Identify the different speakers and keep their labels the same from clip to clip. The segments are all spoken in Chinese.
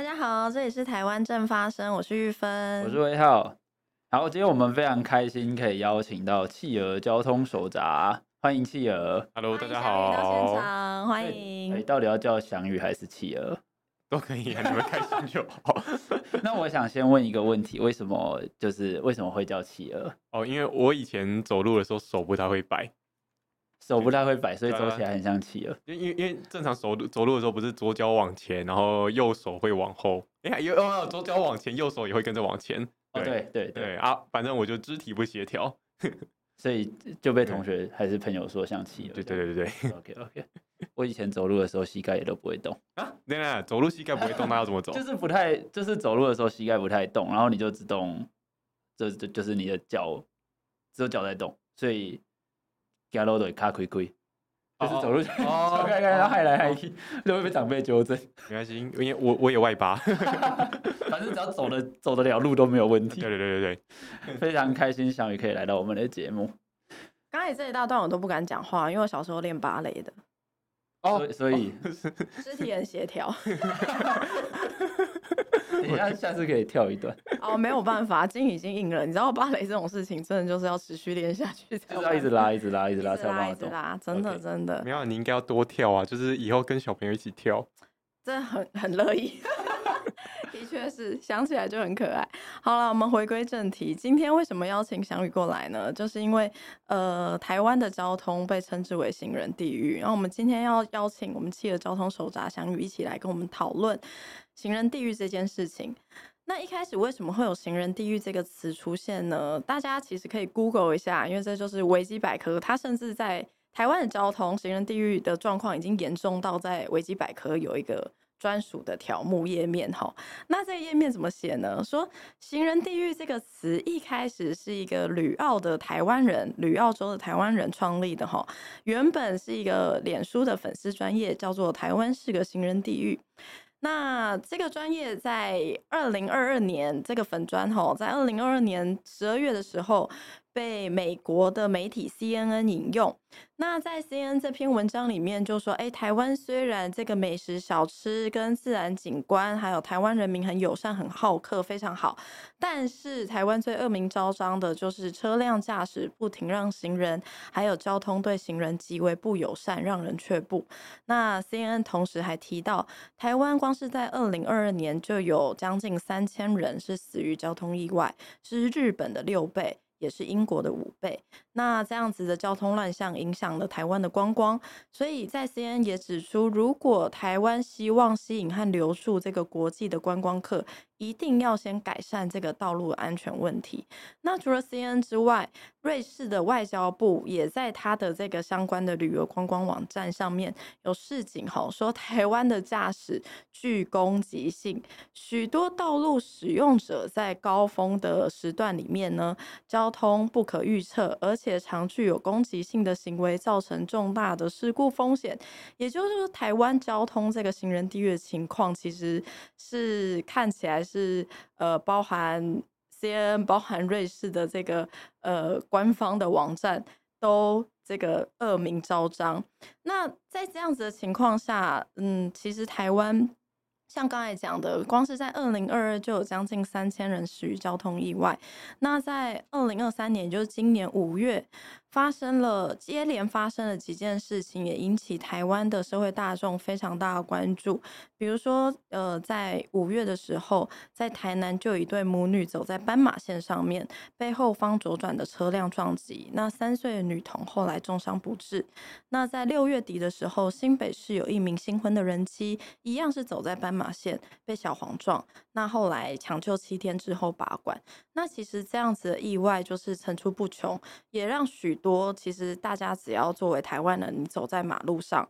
Speaker 1: 大家好，这里是台湾正发生，我是玉芬，
Speaker 2: 我是威浩。好，今天我们非常开心可以邀请到企鹅交通手札，欢迎企鹅。
Speaker 3: Hello，大家好。
Speaker 1: 到现场，欢迎。
Speaker 2: 哎，到底要叫翔宇还是企鹅？
Speaker 3: 都可以啊，你们开心就好。
Speaker 2: 那我想先问一个问题，为什么就是为什么会叫企鹅？
Speaker 3: 哦，因为我以前走路的时候手不太会摆，
Speaker 2: 手不太会摆，所以走起来很像企鹅。
Speaker 3: 因因因为正常走路走路的时候不是左脚往前，然后右手会往后。哎，有哦，左脚往前，右手也会跟着往前。
Speaker 2: 对对对，对，
Speaker 3: 对啊，反正我就肢体不协调，
Speaker 2: 所以就被同学还是朋友说像企鹅。
Speaker 3: 对对对对对。
Speaker 2: OK OK。我以前走路的时候膝盖也都不会动
Speaker 3: 啊！对啊，走路膝盖不会动，那要怎么走？
Speaker 2: 就是不太，就是走路的时候膝盖不太动，然后你就只动，这这就是你的脚只有脚在动，所以走路都会卡亏亏，就是走路哦，看看他害来害去，就会被长辈纠正。
Speaker 3: 没关系，因为我我也外八，
Speaker 2: 反正只要走的走得了路都没有问题。
Speaker 3: 对对对对
Speaker 2: 对，非常开心小雨可以来到我们的节目。
Speaker 1: 刚才这一大段我都不敢讲话，因为我小时候练芭蕾的。
Speaker 2: 哦，所以，所以
Speaker 1: 肢体很协调。
Speaker 2: 你下下次可以跳一段。
Speaker 1: 哦，没有办法，筋已经硬了。你知道芭蕾这种事情，真的就是要持续练下去，
Speaker 2: 就是要一直拉，一直拉，一直拉，
Speaker 1: 才拉，一直拉，真的，真的。
Speaker 3: 没有，你应该要多跳啊，就是以后跟小朋友一起跳。
Speaker 1: 真的很很乐意。的确是，想起来就很可爱。好了，我们回归正题，今天为什么邀请翔宇过来呢？就是因为，呃，台湾的交通被称之为行人地狱。然后我们今天要邀请我们企鹅交通手札翔宇一起来跟我们讨论行人地狱这件事情。那一开始为什么会有行人地狱这个词出现呢？大家其实可以 Google 一下，因为这就是维基百科。它甚至在台湾的交通行人地狱的状况已经严重到在维基百科有一个。专属的条目页面哈，那这个页面怎么写呢？说“行人地狱”这个词一开始是一个旅澳的台湾人，旅澳洲的台湾人创立的哈，原本是一个脸书的粉丝专业，叫做“台湾是个行人地狱”。那这个专业在二零二二年，这个粉砖哈，在二零二二年十二月的时候。被美国的媒体 CNN 引用。那在 CNN 这篇文章里面就说：“哎，台湾虽然这个美食小吃跟自然景观，还有台湾人民很友善、很好客，非常好，但是台湾最恶名昭彰的就是车辆驾驶不停让行人，还有交通对行人极为不友善，让人却步。”那 CNN 同时还提到，台湾光是在二零二二年就有将近三千人是死于交通意外，是日本的六倍。也是英国的五倍。那这样子的交通乱象影响了台湾的观光，所以在 C N 也指出，如果台湾希望吸引和留住这个国际的观光客，一定要先改善这个道路安全问题。那除了 C N 之外，瑞士的外交部也在他的这个相关的旅游观光网站上面有示警吼，说台湾的驾驶具攻击性，许多道路使用者在高峰的时段里面呢，交通不可预测，而且常具有攻击性的行为，造成重大的事故风险。也就是说，台湾交通这个行人地域的情况，其实是看起来是呃包含。C N，包含瑞士的这个呃官方的网站都这个恶名昭彰。那在这样子的情况下，嗯，其实台湾像刚才讲的，光是在二零二二就有将近三千人死于交通意外。那在二零二三年，也就是今年五月。发生了接连发生了几件事情，也引起台湾的社会大众非常大的关注。比如说，呃，在五月的时候，在台南就有一对母女走在斑马线上面，被后方左转的车辆撞击，那三岁的女童后来重伤不治。那在六月底的时候，新北市有一名新婚的人妻，一样是走在斑马线被小黄撞，那后来抢救七天之后拔管。那其实这样子的意外就是层出不穷，也让许多其实大家只要作为台湾人，你走在马路上，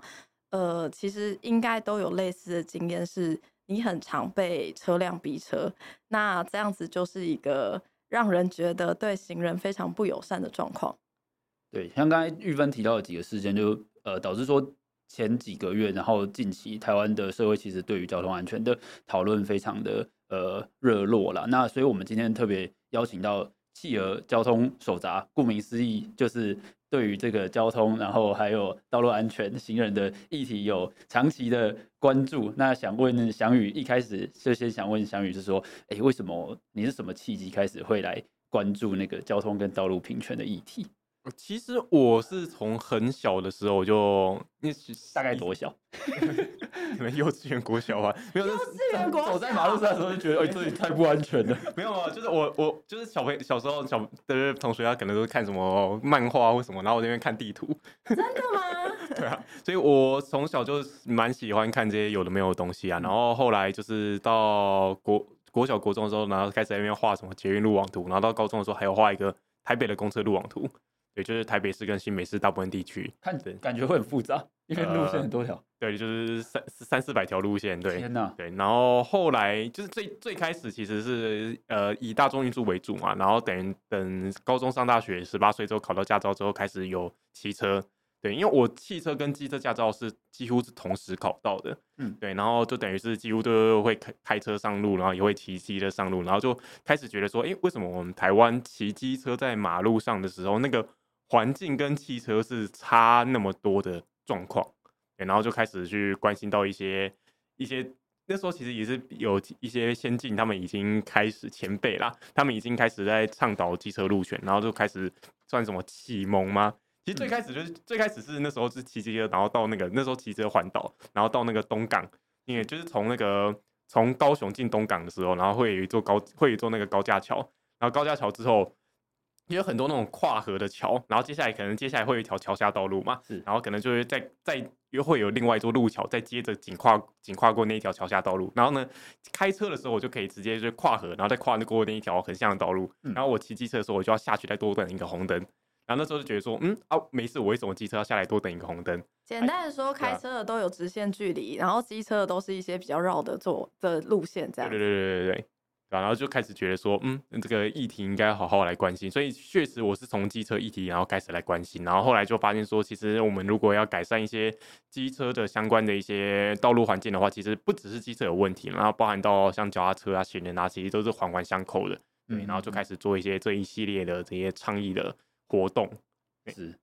Speaker 1: 呃，其实应该都有类似的经验，是你很常被车辆逼车，那这样子就是一个让人觉得对行人非常不友善的状况。
Speaker 2: 对，像刚才玉芬提到的几个事件就，就呃导致说前几个月，然后近期台湾的社会其实对于交通安全的讨论非常的呃热络了。那所以我们今天特别邀请到。企鹅交通手札，顾名思义就是对于这个交通，然后还有道路安全、行人的议题有长期的关注。那想问翔宇，一开始就先想问翔宇是说，哎，为什么你是什么契机开始会来关注那个交通跟道路平权的议题？
Speaker 3: 其实我是从很小的时候就，你
Speaker 2: 大概多小？
Speaker 3: 你们幼稚园、国小啊。没有，
Speaker 1: 幼稚园、国小。
Speaker 2: 走在马路上的时候就觉得，哎，这里太不安全了。
Speaker 3: 没有啊，就是我，我就是小朋小时候小的同学，他可能都是看什么漫画或什么，然后我那边看地图。
Speaker 1: 真的吗？
Speaker 3: 对啊，所以我从小就蛮喜欢看这些有的没有的东西啊。然后后来就是到国国小、国中的时候，然后开始在那边画什么捷运路网图，然后到高中的时候还有画一个台北的公车路网图。对，就是台北市跟新北市大部分地区，
Speaker 2: 看着感觉会很复杂，因为路线很多条、呃。
Speaker 3: 对，就是三三四百条路线。对，
Speaker 2: 天哪。
Speaker 3: 对，然后后来就是最最开始其实是呃以大众运输为主嘛，然后等等高中上大学，十八岁之后考到驾照之后开始有骑车。对，因为我汽车跟机车驾照是几乎是同时考到的。嗯，对，然后就等于是几乎都会开开车上路，然后也会骑机车上路，然后就开始觉得说，哎，为什么我们台湾骑机车在马路上的时候那个。环境跟汽车是差那么多的状况，然后就开始去关心到一些一些那时候其实也是有一些先进，他们已经开始前辈啦，他们已经开始在倡导机车路权，然后就开始算什么启蒙吗？其实最开始就是、嗯、最开始是那时候是骑机车，然后到那个那时候骑车环岛，然后到那个东港，因为就是从那个从高雄进东港的时候，然后会有一座高会有一座那个高架桥，然后高架桥之后。也有很多那种跨河的桥，然后接下来可能接下来会有一条桥下道路嘛，是，然后可能就会再再又会有另外一座路桥，再接着紧跨紧跨过那一条桥下道路，然后呢，开车的时候我就可以直接就跨河，然后再跨过那一条横向的道路，嗯、然后我骑机车的时候我就要下去再多等一个红灯，然后那时候就觉得说，嗯啊没事，我为什么机车要下来多等一个红灯？
Speaker 1: 简单的说，开车的都有直线距离，然后机车的都是一些比较绕的走的路线，这样。
Speaker 3: 对对对对对对。然后就开始觉得说，嗯，这个议题应该好好来关心。所以确实我是从机车议题，然后开始来关心。然后后来就发现说，其实我们如果要改善一些机车的相关的一些道路环境的话，其实不只是机车有问题，然后包含到像脚踏车啊、行人啊，其实都是环环相扣的。对，然后就开始做一些这一系列的这些倡议的活动。
Speaker 2: 是。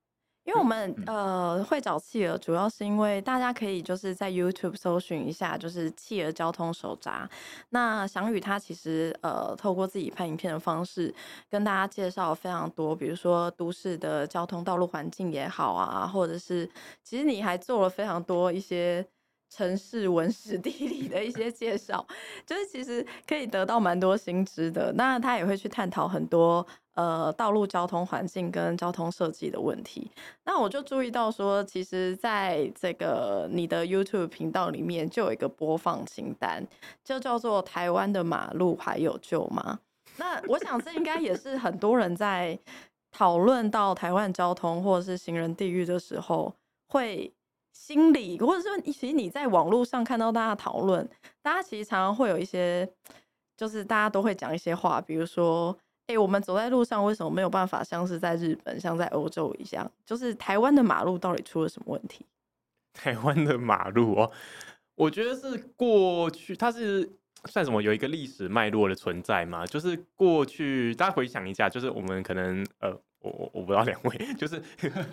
Speaker 1: 因为我们呃会找企鹅，主要是因为大家可以就是在 YouTube 搜寻一下，就是企鹅交通手札。那翔宇他其实呃透过自己拍影片的方式，跟大家介绍非常多，比如说都市的交通道路环境也好啊，或者是其实你还做了非常多一些。城市文史地理的一些介绍，就是其实可以得到蛮多新知的。那他也会去探讨很多呃道路交通环境跟交通设计的问题。那我就注意到说，其实在这个你的 YouTube 频道里面就有一个播放清单，就叫做“台湾的马路还有救吗？”那我想这应该也是很多人在讨论到台湾交通或者是行人地狱的时候会。心理，或者说，其实你在网络上看到大家讨论，大家其实常常会有一些，就是大家都会讲一些话，比如说，哎、我们走在路上为什么没有办法像是在日本、像在欧洲一样？就是台湾的马路到底出了什么问题？
Speaker 3: 台湾的马路哦，我觉得是过去它是算什么？有一个历史脉络的存在嘛？就是过去大家回想一下，就是我们可能呃。我我我不知道两位，就是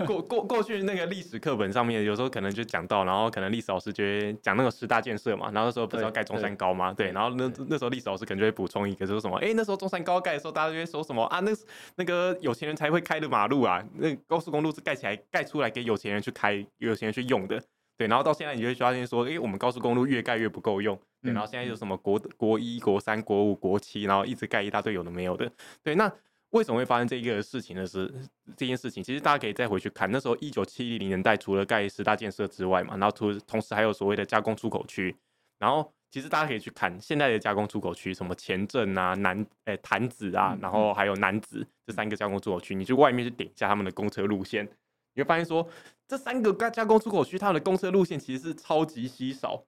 Speaker 3: 过过过去那个历史课本上面，有时候可能就讲到，然后可能历史老师就会讲那个十大建设嘛，然后那时候不是要盖中山高吗？对，对，然后那那时候历史老师可能就会补充一个，说什么，哎，那时候中山高盖的时候，大家就会说什么啊，那那个有钱人才会开的马路啊，那高速公路是盖起来盖出来给有钱人去开，有钱人去用的，对，然后到现在你就会发现说，哎，我们高速公路越盖越不够用，对，然后现在有什么国国一、国三、国五、国七，然后一直盖一大堆有的没有的，对，那。为什么会发生这一个事情呢？是这件事情，其实大家可以再回去看，那时候一九七零年代，除了盖十大建设之外嘛，然后同同时还有所谓的加工出口区，然后其实大家可以去看现在的加工出口区，什么前镇啊、南诶潭子啊，然后还有南子这三个加工出口区，你去外面去点一下他们的公车路线，你会发现说这三个加加工出口区，他们的公车路线其实是超级稀少。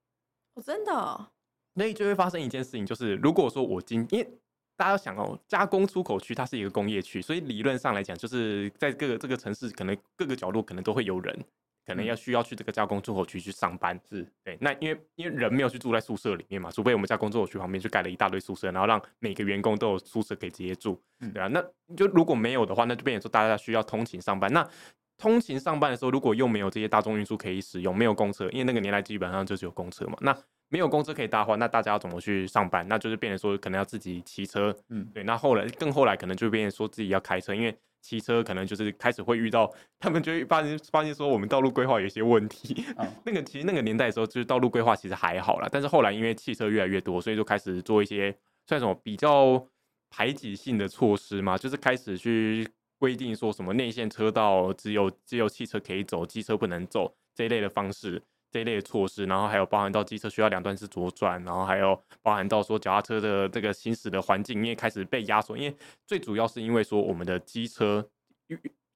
Speaker 1: 哦，真的？
Speaker 3: 那就会发生一件事情，就是如果说我今因为大家要想哦，加工出口区它是一个工业区，所以理论上来讲，就是在各个这个城市，可能各个角落可能都会有人可能要需要去这个加工出口区去上班。
Speaker 2: 是
Speaker 3: 对，那因为因为人没有去住在宿舍里面嘛，除非我们加工出口区旁边就盖了一大堆宿舍，然后让每个员工都有宿舍可以直接住，对啊，那就如果没有的话，那就变成说大家需要通勤上班。那通勤上班的时候，如果又没有这些大众运输可以使用，没有公车，因为那个年代基本上就是有公车嘛，那没有公车可以搭的话，那大家要怎么去上班？那就是变成说可能要自己骑车，嗯，对。那后来更后来可能就变成说自己要开车，因为骑车可能就是开始会遇到，他们就会发现发现说我们道路规划有一些问题。哦、那个其实那个年代的时候，就是道路规划其实还好啦，但是后来因为汽车越来越多，所以就开始做一些算什么比较排挤性的措施嘛，就是开始去。规定说什么内线车道只有只有汽车可以走，机车不能走这一类的方式，这一类的措施，然后还有包含到机车需要两段式左转，然后还有包含到说脚踏车的这个行驶的环境，因为开始被压缩，因为最主要是因为说我们的机车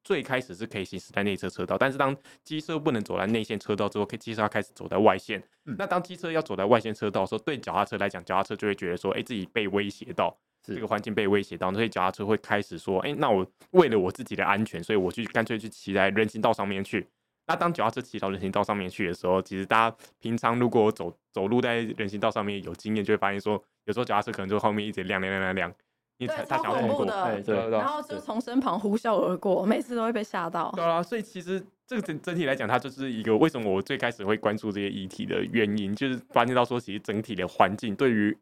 Speaker 3: 最开始是可以行驶在内侧车道，但是当机车不能走在内线车道之后，机车要开始走在外线。嗯、那当机车要走在外线车道的时候，对脚踏车来讲，脚踏车就会觉得说，哎、欸，自己被威胁到。这个环境被威胁到，所以脚踏车会开始说：“哎，那我为了我自己的安全，所以我去干脆去骑在人行道上面去。”那当脚踏车骑到人行道上面去的时候，其实大家平常如果走走路在人行道上面有经验，就会发现说，有时候脚踏车可能就后面一直亮亮亮亮亮，因为他想要通过，
Speaker 1: 对对对，然后就从身旁呼啸而过，每次都会被吓到。
Speaker 3: 对啊，所以其实这个整整体来讲，它就是一个为什么我最开始会关注这些议题的原因，就是发现到说，其实整体的环境对于。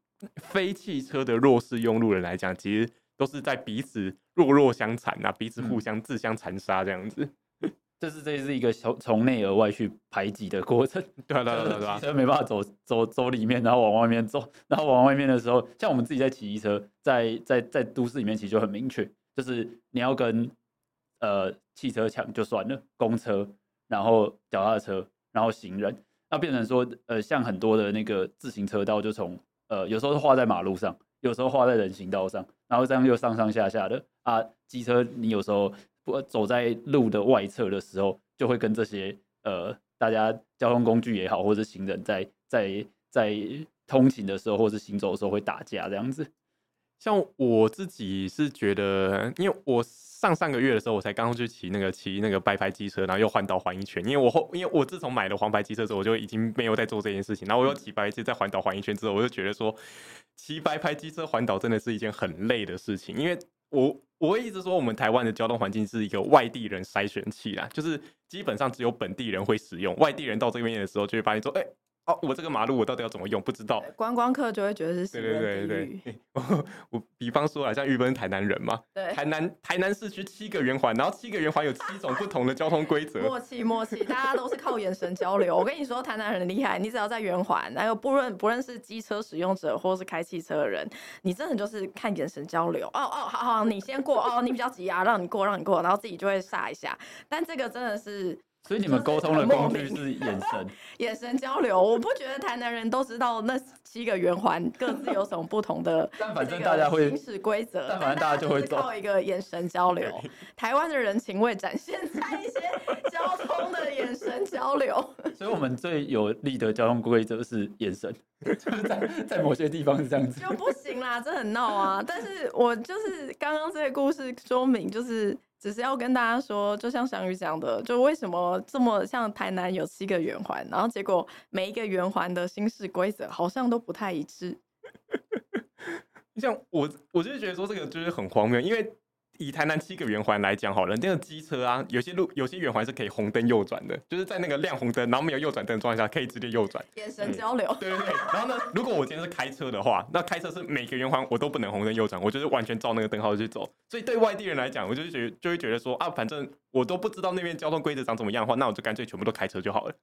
Speaker 3: 非汽车的弱势用路人来讲，其实都是在彼此弱弱相残啊，彼此互相自相残杀这样子。
Speaker 2: 这是这是一个从从内而外去排挤的过程。
Speaker 3: 对啊，对啊，对啊，
Speaker 2: 汽车没办法走走走里面，然后往外面走，然后往外面的时候，像我们自己在骑机车，在在在都市里面，其实就很明确，就是你要跟呃汽车抢就算了，公车，然后脚踏车，然后行人，那变成说呃像很多的那个自行车道就从。呃，有时候是画在马路上，有时候画在人行道上，然后这样又上上下下的啊。机车你有时候不走在路的外侧的时候，就会跟这些呃大家交通工具也好，或者行人在在在通勤的时候，或是行走的时候会打架这样子。
Speaker 3: 像我自己是觉得，因为我上上个月的时候，我才刚去骑那个骑那个白牌机车，然后又环岛环一圈。因为我后，因为我自从买了黄牌机车之后，我就已经没有在做这件事情。然后我又骑白牌机在环岛环一圈之后，我就觉得说，骑白牌机车环岛真的是一件很累的事情。因为我我会一直说，我们台湾的交通环境是一个外地人筛选器啦，就是基本上只有本地人会使用，外地人到这边的时候就会发现说，哎、哦，我这个马路我到底要怎么用？不知道。
Speaker 1: 观光客就会觉得是对
Speaker 3: 对对对对。我我比方说啊，像玉芬台南人嘛，对，台南台南市区七个圆环，然后七个圆环有七种不同的交通规则。
Speaker 1: 默契默契，大家都是靠眼神交流。我跟你说，台南人很厉害，你只要在圆环，还有不论不论是机车使用者或是开汽车的人，你真的就是看眼神交流。哦哦，好好，你先过哦，你比较急啊，让你过让你过，然后自己就会煞一下。但这个真的是。
Speaker 2: 所以你们沟通的工具是眼神，
Speaker 1: 眼神交流。我不觉得台南人都知道那七个圆环各自有什么不同的，
Speaker 2: 但反正大家会
Speaker 1: 行驶规则，
Speaker 2: 但反正大家就会
Speaker 1: 靠一个眼神交流。台湾的人情味展现在一些交通的眼神交流。
Speaker 2: 所以我们最有利的交通规则是眼神，就是在在某些地方是这样子，
Speaker 1: 就不行啦，这很闹啊。但是我就是刚刚这个故事说明，就是。只是要跟大家说，就像翔宇讲的，就为什么这么像台南有七个圆环，然后结果每一个圆环的新式规则好像都不太一致。
Speaker 3: 你 像我，我就是觉得说这个就是很荒谬，因为。以台南七个圆环来讲好了，那个机车啊，有些路有些圆环是可以红灯右转的，就是在那个亮红灯，然后没有右转灯的状态下，可以直接右转。
Speaker 1: 眼神交流。
Speaker 3: 对对对。然后呢，如果我今天是开车的话，那开车是每个圆环我都不能红灯右转，我就是完全照那个灯号去走。所以对外地人来讲，我就觉得就会觉得说啊，反正我都不知道那边交通规则长怎么样的话，那我就干脆全部都开车就好了。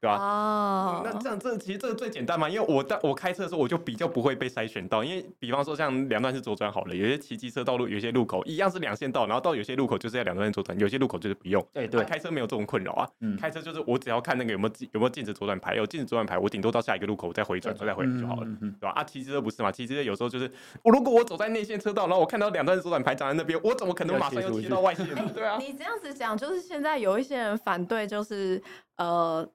Speaker 3: 对吧？哦、嗯，那这样这其实这个最简单嘛，因为我当我开车的时候，我就比较不会被筛选到，因为比方说像两段式左转好了，有些骑机车道路，有些路口一样是两线道，然后到有些路口就是要两段式左转，有些路口就是不用。对对，开车没有这种困扰啊。嗯，开车就是我只要看那个有没有有没有禁止左转牌，有禁止左转牌，我顶多到下一个路口我再回转，再回来就好了，对吧？啊，骑机车不是嘛？骑机车有时候就是我如果我走在内线车道，然后我看到两段式左转牌长在那边，我怎么可能马上又骑到外线？对啊。
Speaker 1: 你这样子讲，就是现在有一些人反对，就是呃。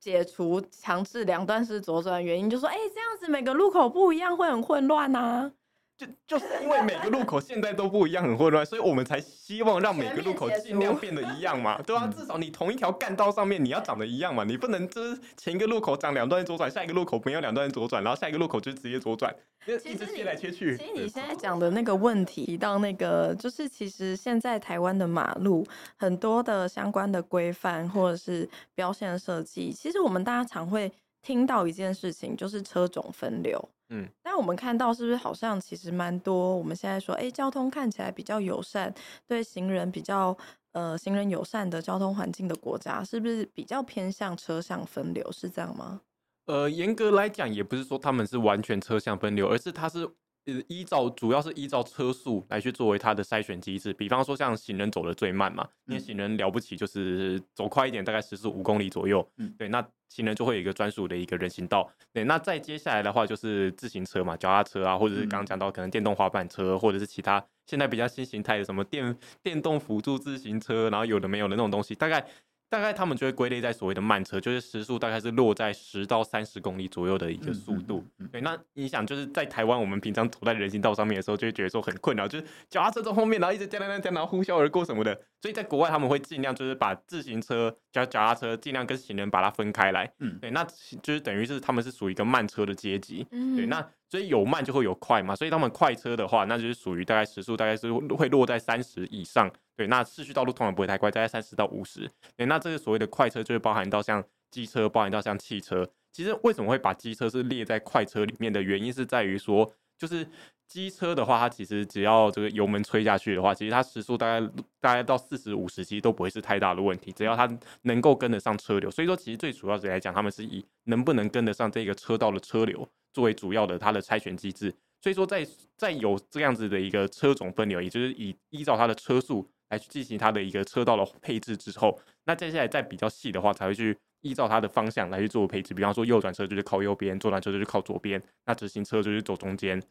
Speaker 1: 解除强制两段式左转原因，就说：哎、欸，这样子每个路口不一样，会很混乱呐。
Speaker 3: 就就是因为每个路口现在都不一样，很混乱，所以我们才希望让每个路口尽量变得一样嘛，对吧、啊？至少你同一条干道上面 你要长得一样嘛，你不能就是前一个路口长两段左转，下一个路口没有两段左转，然后下一个路口就直接左转，一直切来切去。
Speaker 1: 其实你现在讲的那个问题，提到那个就是其实现在台湾的马路很多的相关的规范或者是标线设计，其实我们大家常会听到一件事情，就是车种分流。嗯，但我们看到是不是好像其实蛮多？我们现在说，哎、欸，交通看起来比较友善，对行人比较呃行人友善的交通环境的国家，是不是比较偏向车向分流？是这样吗？
Speaker 3: 呃，严格来讲，也不是说他们是完全车向分流，而是它是。依照主要是依照车速来去作为它的筛选机制，比方说像行人走的最慢嘛，因为行人了不起就是走快一点，大概时速五公里左右，嗯，对，那行人就会有一个专属的一个人行道，对，那再接下来的话就是自行车嘛，脚踏车啊，或者是刚刚讲到可能电动滑板车，或者是其他现在比较新形态的什么电电动辅助自行车，然后有的没有的那种东西，大概。大概他们就会归类在所谓的慢车，就是时速大概是落在十到三十公里左右的一个速度。对，那你想就是在台湾，我们平常走在人行道上面的时候，就会觉得说很困扰，就是脚踏车在后面，然后一直这样这样这样，然后呼啸而过什么的。所以在国外他们会尽量就是把自行车、脚脚踏车尽量跟行人把它分开来。嗯，对，那就是等于是他们是属于一个慢车的阶级。嗯，对，那所以有慢就会有快嘛，所以他们快车的话，那就是属于大概时速大概是会落在三十以上。对，那市区道路通常不会太快，大概三十到五十。对，那这个所谓的快车，就会包含到像机车，包含到像汽车。其实为什么会把机车是列在快车里面的原因，是在于说，就是机车的话，它其实只要这个油门吹下去的话，其实它时速大概大概到四十五十，其实都不会是太大的问题，只要它能够跟得上车流。所以说，其实最主要的来讲，他们是以能不能跟得上这个车道的车流作为主要的它的筛选机制。所以说在，在在有这样子的一个车种分流，也就是以依照它的车速。来去进行它的一个车道的配置之后，那接下来再比较细的话，才会去依照它的方向来去做配置。比方说右转车就是靠右边，左转车就是靠左边，那直行车就是走中间。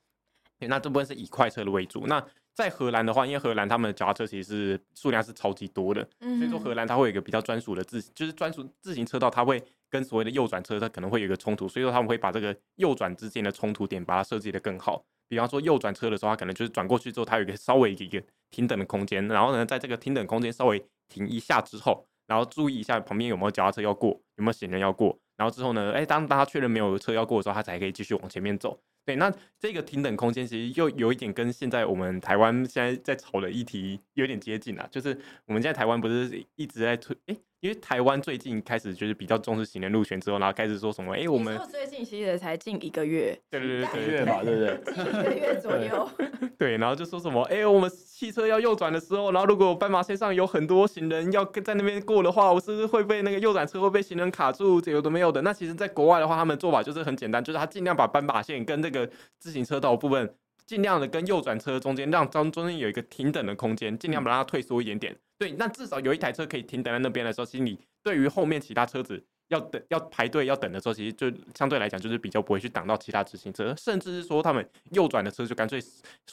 Speaker 3: 那这部分是以快车的为主。那在荷兰的话，因为荷兰他们的脚踏车其实是数量是超级多的，所以说荷兰它会有一个比较专属的自，就是专属自行车道，它会跟所谓的右转车它可能会有一个冲突，所以说他们会把这个右转之间的冲突点把它设计的更好。比方说右转车的时候，它可能就是转过去之后，它有一个稍微一个停等的空间，然后呢，在这个停等空间稍微停一下之后，然后注意一下旁边有没有脚踏车要过，有没有行人要过，然后之后呢，哎，当当他确认没有车要过的时候，他才可以继续往前面走。对，那这个平等空间其实又有一点跟现在我们台湾现在在吵的议题有点接近啊，就是我们现在台湾不是一直在推，哎。因为台湾最近开始就是比较重视行人路权之后，然后开始说什么？哎、欸，我们
Speaker 1: 最近其实才近一个月，
Speaker 3: 对对对，一个
Speaker 2: 月吧，对不对？
Speaker 1: 一个月左右。
Speaker 3: 对，然后就说什么？哎、欸，我们汽车要右转的时候，然后如果斑马线上有很多行人要在那边过的话，我是不是会被那个右转车会被行人卡住？这有的没有的。那其实，在国外的话，他们做法就是很简单，就是他尽量把斑马线跟那个自行车道部分，尽量的跟右转车中间，让中中间有一个停等的空间，尽量把它退缩一点点。对，那至少有一台车可以停等在那边的时候，其实你对于后面其他车子要等、要排队、要等的时候，其实就相对来讲就是比较不会去挡到其他直行车，甚至是说他们右转的车就干脆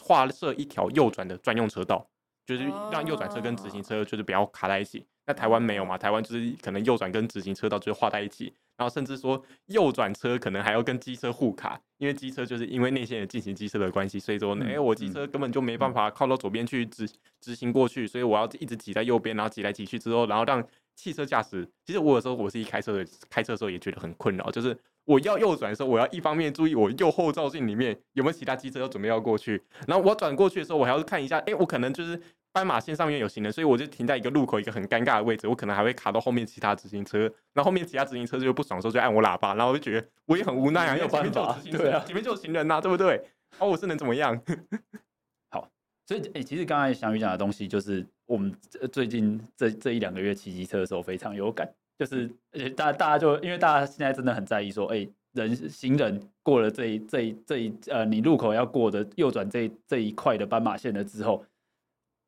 Speaker 3: 划设一条右转的专用车道，就是让右转车跟直行车就是不要卡在一起。那台湾没有嘛？台湾就是可能右转跟直行车道就是划在一起。然后甚至说右转车可能还要跟机车互卡，因为机车就是因为内线的进行机车的关系，所以说，哎、欸，我机车根本就没办法靠到左边去直直行过去，所以我要一直挤在右边，然后挤来挤去之后，然后让汽车驾驶。其实我有时候我自己开车的，开车的时候也觉得很困扰，就是我要右转的时候，我要一方面注意我右后照镜里面有没有其他机车要准备要过去，然后我转过去的时候，我还要看一下，哎、欸，我可能就是。斑马线上面有行人，所以我就停在一个路口一个很尴尬的位置，我可能还会卡到后面其他直行车，然后后面其他直行车就不爽的时候就按我喇叭，然后我就觉得我也很无奈啊，因为前面就有直行车，对啊，前面就有行人呐、啊，对不对？哦，我是能怎么样？
Speaker 2: 好，所以诶、欸，其实刚才翔宇讲的东西，就是我们最近这这一两个月骑机车的时候非常有感，就是而且大家大家就因为大家现在真的很在意说，哎、欸，人行人过了这一这一这一呃，你路口要过的右转这一这一块的斑马线了之后。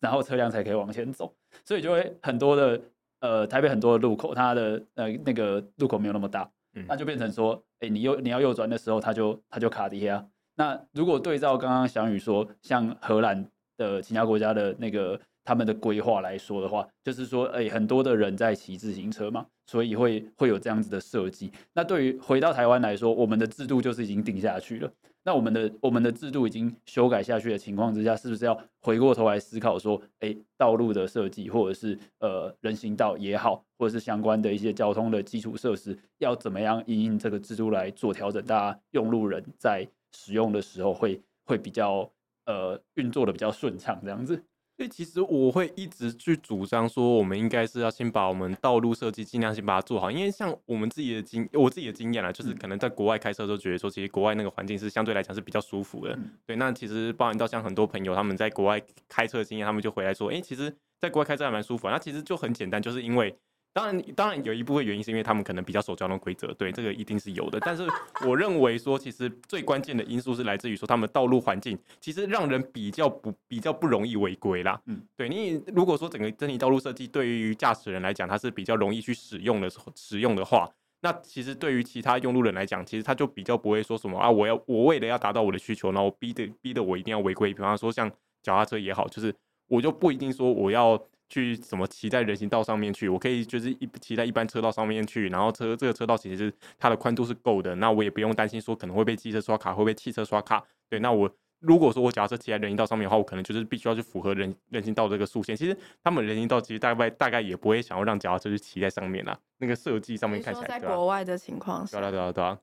Speaker 2: 然后车辆才可以往前走，所以就会很多的呃台北很多的路口，它的呃那个路口没有那么大，嗯，那就变成说，哎，你右你要右转的时候，它就它就卡底下。那如果对照刚刚翔宇说，像荷兰的其他国家的那个他们的规划来说的话，就是说，哎，很多的人在骑自行车嘛，所以会会有这样子的设计。那对于回到台湾来说，我们的制度就是已经定下去了。那我们的我们的制度已经修改下去的情况之下，是不是要回过头来思考说，哎，道路的设计或者是呃人行道也好，或者是相关的一些交通的基础设施，要怎么样因应这个制度来做调整？大家用路人在使用的时候会会比较呃运作的比较顺畅，这样子。
Speaker 3: 所以其实我会一直去主张说，我们应该是要先把我们道路设计尽量先把它做好，因为像我们自己的经，我自己的经验啦，就是可能在国外开车都觉得说，其实国外那个环境是相对来讲是比较舒服的。对，那其实包含到像很多朋友他们在国外开车的经验，他们就回来说，哎，其实在国外开车还蛮舒服。那其实就很简单，就是因为。当然，当然有一部分原因是因为他们可能比较守交通规则，对，这个一定是有的。但是我认为说，其实最关键的因素是来自于说他们道路环境其实让人比较不比较不容易违规啦。嗯，对，你如果说整个整体道路设计对于驾驶人来讲，它是比较容易去使用的使用的话，那其实对于其他用路人来讲，其实他就比较不会说什么啊，我要我为了要达到我的需求，然后逼的逼的我一定要违规。比方说像脚踏车也好，就是我就不一定说我要。去什么骑在人行道上面去？我可以就是一骑在一般车道上面去，然后车这个车道其实是它的宽度是够的，那我也不用担心说可能会被机车刷卡，会被汽车刷卡。对，那我如果说我假设骑在人行道上面的话，我可能就是必须要去符合人人行道这个速线。其实他们人行道其实大概大概也不会想要让脚踏车去骑在上面啦。那个设计上面看起来，
Speaker 1: 在国外的情况下，
Speaker 3: 对啊对啊对啊。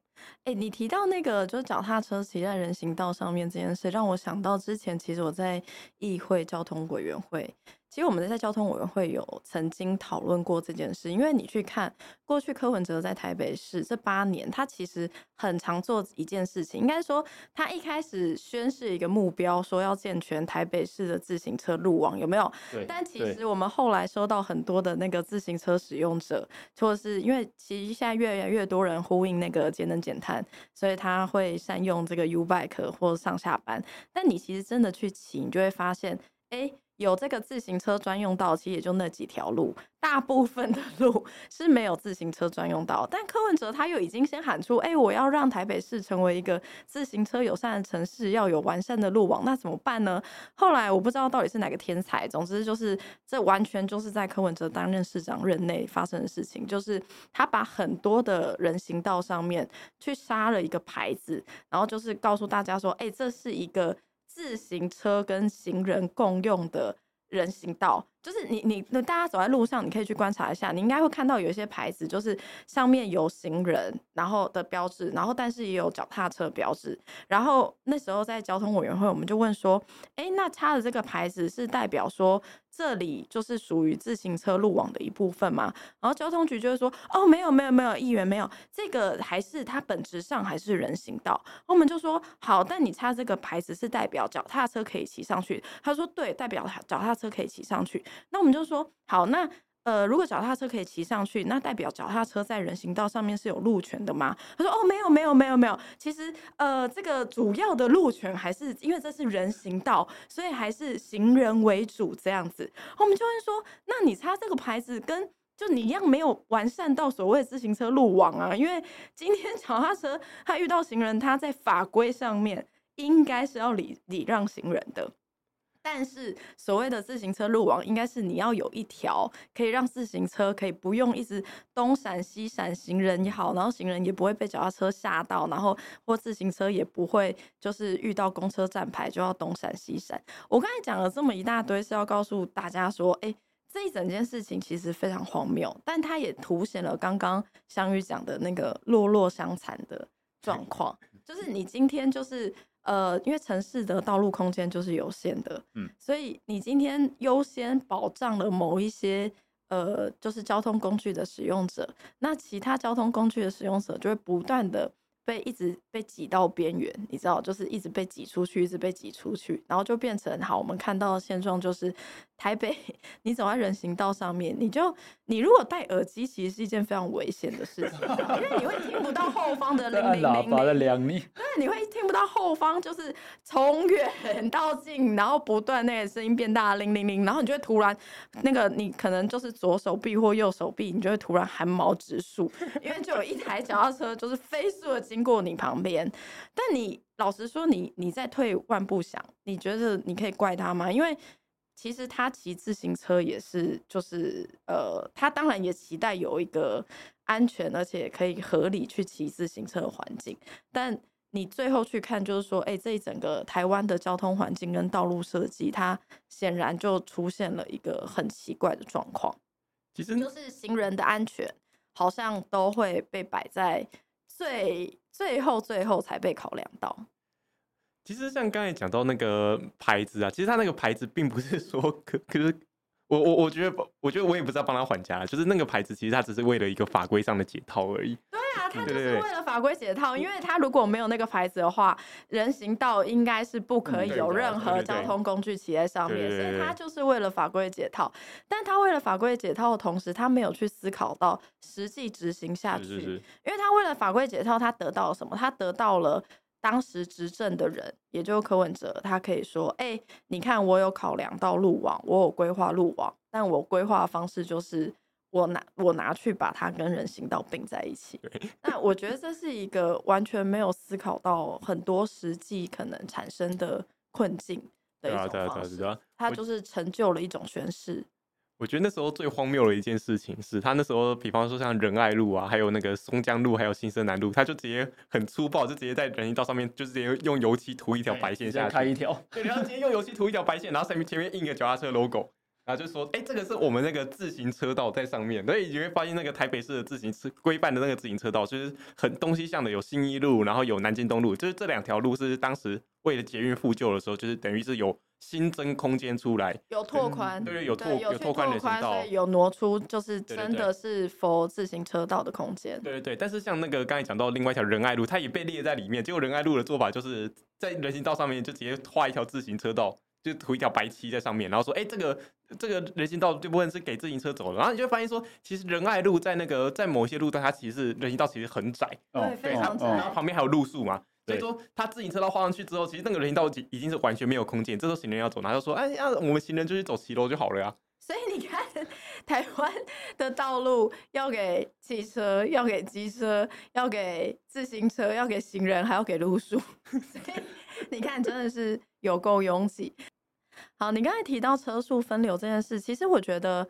Speaker 1: 哎、欸，你提到那个就是脚踏车骑在人行道上面这件事，让我想到之前其实我在议会交通委员会。其实我们在交通委员会有曾经讨论过这件事，因为你去看过去柯文哲在台北市这八年，他其实很常做一件事情，应该说他一开始宣示一个目标，说要健全台北市的自行车路网，有没有？
Speaker 2: 对。
Speaker 1: 但其实我们后来收到很多的那个自行车使用者，或者是因为其实现在越来越多人呼应那个节能减所以他会善用这个 U bike 或上下班。但你其实真的去骑，你就会发现，哎。有这个自行车专用道，其实也就那几条路，大部分的路是没有自行车专用道。但柯文哲他又已经先喊出，哎、我要让台北市成为一个自行车友善的城市，要有完善的路网，那怎么办呢？后来我不知道到底是哪个天才，总之就是这完全就是在柯文哲担任市长任内发生的事情，就是他把很多的人行道上面去杀了一个牌子，然后就是告诉大家说，哎、这是一个。自行车跟行人共用的人行道，就是你你那大家走在路上，你可以去观察一下，你应该会看到有一些牌子，就是上面有行人然后的标志，然后但是也有脚踏车标志。然后那时候在交通委员会，我们就问说，哎，那插的这个牌子是代表说，这里就是属于自行车路网的一部分嘛，然后交通局就会说，哦，没有没有没有，议员没有，这个还是它本质上还是人行道。我们就说好，但你插这个牌子是代表脚踏车可以骑上去。他说对，代表脚踏车可以骑上去。那我们就说好，那。呃，如果脚踏车可以骑上去，那代表脚踏车在人行道上面是有路权的吗？他说：哦，没有，没有，没有，没有。其实，呃，这个主要的路权还是因为这是人行道，所以还是行人为主这样子。我们就会说，那你插这个牌子跟就你一样没有完善到所谓自行车路网啊，因为今天 脚踏车他遇到行人，他在法规上面应该是要礼礼让行人的。但是所谓的自行车路网，应该是你要有一条可以让自行车可以不用一直东闪西闪，行人也好，然后行人也不会被脚踏车吓到，然后或自行车也不会就是遇到公车站牌就要东闪西闪。我刚才讲了这么一大堆，是要告诉大家说，哎，这一整件事情其实非常荒谬，但它也凸显了刚刚香玉讲的那个落落相残的状况，就是你今天就是。呃，因为城市的道路空间就是有限的，嗯，所以你今天优先保障了某一些呃，就是交通工具的使用者，那其他交通工具的使用者就会不断的被一直被挤到边缘，你知道，就是一直被挤出去，一直被挤出去，然后就变成好，我们看到的现状就是。台北，你走在人行道上面，你就你如果戴耳机，其实是一件非常危险的事情，因为你会听不到后方的铃铃铃铃
Speaker 2: 的亮你，
Speaker 1: 对，你会听不到后方就是从远到近，然后不断那个声音变大，铃铃铃，然后你就会突然那个你可能就是左手臂或右手臂，你就会突然寒毛直竖，因为就有一台脚踏车就是飞速的经过你旁边，但你老实说你，你你再退万步想，你觉得你可以怪他吗？因为其实他骑自行车也是，就是呃，他当然也期待有一个安全而且可以合理去骑自行车的环境。但你最后去看，就是说，哎，这一整个台湾的交通环境跟道路设计，它显然就出现了一个很奇怪的状况。
Speaker 3: 其实
Speaker 1: 就是行人的安全，好像都会被摆在最最后最后才被考量到。
Speaker 3: 其实像刚才讲到那个牌子啊，其实它那个牌子并不是说 可可是。我我我觉得，我觉得我也不知道帮他还价，就是那个牌子，其实他只是为了一个法规上的解套而已。
Speaker 1: 对啊，他就是为了法规解套，因为他如果没有那个牌子的话，人行道应该是不可以有任何交通工具骑在上面，所以他就是为了法规解套。但他为了法规解套的同时，他没有去思考到实际执行下去，因为他为了法规解套，他得到了什么？他得到了。当时执政的人，也就是柯文哲，他可以说：“哎、欸，你看我有考量到路网，我有规划路网，但我规划的方式就是我拿我拿去把它跟人行道并在一起。”那我觉得这是一个完全没有思考到很多实际可能产生的困境的一种方式。他就是成就了一种宣示。
Speaker 3: 我觉得那时候最荒谬的一件事情是他那时候，比方说像仁爱路啊，还有那个松江路，还有新生南路，他就直接很粗暴，就直接在人行道上面，就直接用油漆涂一条白线下去，
Speaker 2: 开一条，
Speaker 3: 对，然后直接用油漆涂一条白线，然后上面前面印个脚踏车 logo。然后就说，哎，这个是我们那个自行车道在上面，所以你会发现那个台北市的自行车规范的那个自行车道，就是很东西向的，有新一路，然后有南京东路，就是这两条路是当时为了捷运复旧的时候，就是等于是有新增空间出来，
Speaker 1: 有拓宽，
Speaker 3: 对对，有拓有拓宽人行道，
Speaker 1: 有挪出，就是真的是 for 自行车道的空间。
Speaker 3: 对对对，但是像那个刚才讲到另外一条仁爱路，它也被列在里面，结果仁爱路的做法就是在人行道上面就直接画一条自行车道。就涂一条白漆在上面，然后说：“哎、欸，这个这个人行道这部分是给自行车走的。”然后你就发现说，其实仁爱路在那个在某些路段，它其实是人行道其实很窄，
Speaker 1: 对，非常窄。
Speaker 3: 然后旁边还有路树嘛，所以说他自行车道画上去之后，其实那个人行道已经是完全没有空间。这时候行人要走，他就说：“哎呀，我们行人就去走骑楼就好了呀。”
Speaker 1: 所以你看，台湾的道路要给汽车，要给机车，要给自行车，要给行人，还要给路树。所以你看，真的是有够拥挤。好，你刚才提到车速分流这件事，其实我觉得，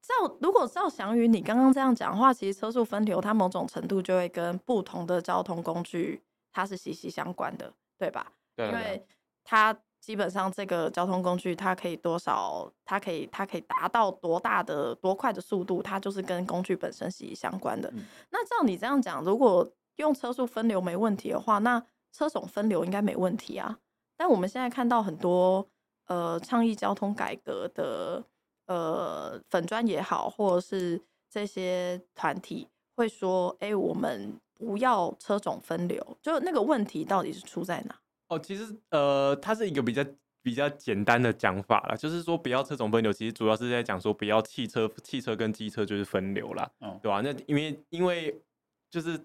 Speaker 1: 照如果照翔宇你刚刚这样讲话，其实车速分流它某种程度就会跟不同的交通工具它是息息相关的，对吧？
Speaker 3: 对，
Speaker 1: 因为它基本上这个交通工具它可以多少，它可以它可以达到多大的多快的速度，它就是跟工具本身息息相关的。嗯。那照你这样讲，如果用车速分流没问题的话，那车种分流应该没问题啊。但我们现在看到很多呃倡议交通改革的呃粉砖也好，或者是这些团体会说：“哎、欸，我们不要车种分流。”就那个问题到底是出在哪？
Speaker 3: 哦，其实呃，它是一个比较比较简单的讲法啦，就是说不要车种分流，其实主要是在讲说不要汽车汽车跟机车就是分流啦，嗯，对吧？那因为因为就是。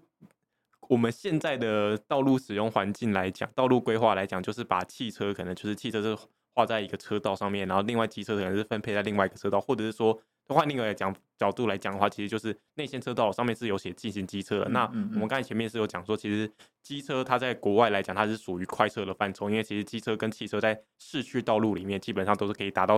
Speaker 3: 我们现在的道路使用环境来讲，道路规划来讲，就是把汽车可能就是汽车是画在一个车道上面，然后另外机车可能是分配在另外一个车道，或者是说换另外一个讲角度来讲的话，其实就是内线车道上面是有写进行机车的。那我们刚才前面是有讲说，其实机车它在国外来讲，它是属于快车的范畴，因为其实机车跟汽车在市区道路里面基本上都是可以达到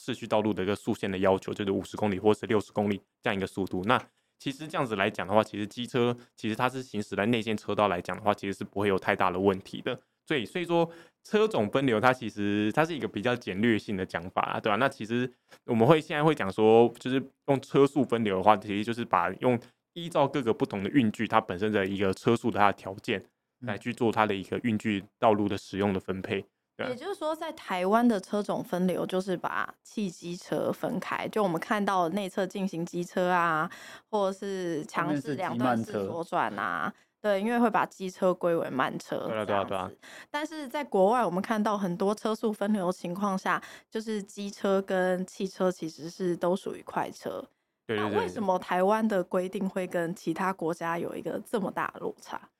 Speaker 3: 市区道路的一个速限的要求，就是五十公里或是六十公里这样一个速度。那其实这样子来讲的话，其实机车其实它是行驶在内线车道来讲的话，其实是不会有太大的问题的。所以，所以说车种分流它其实它是一个比较简略性的讲法啊，对吧？那其实我们会现在会讲说，就是用车速分流的话，其实就是把用依照各个不同的运具它本身的一个车速的它的条件来去做它的一个运具道路的使用的分配。
Speaker 1: 也就是说，在台湾的车种分流就是把汽机车分开，就我们看到内侧进行机车啊，或者是强制两段式左转啊，对，因为会把机车归为慢车。
Speaker 3: 对啊，对啊，对啊。
Speaker 1: 但是在国外，我们看到很多车速分流的情况下，就是机车跟汽车其实是都属于快车。
Speaker 3: 对对对。
Speaker 1: 那为什么台湾的规定会跟其他国家有一个这么大的落差？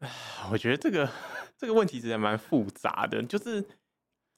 Speaker 3: 我觉得这个 这个问题其实还蛮复杂的。就是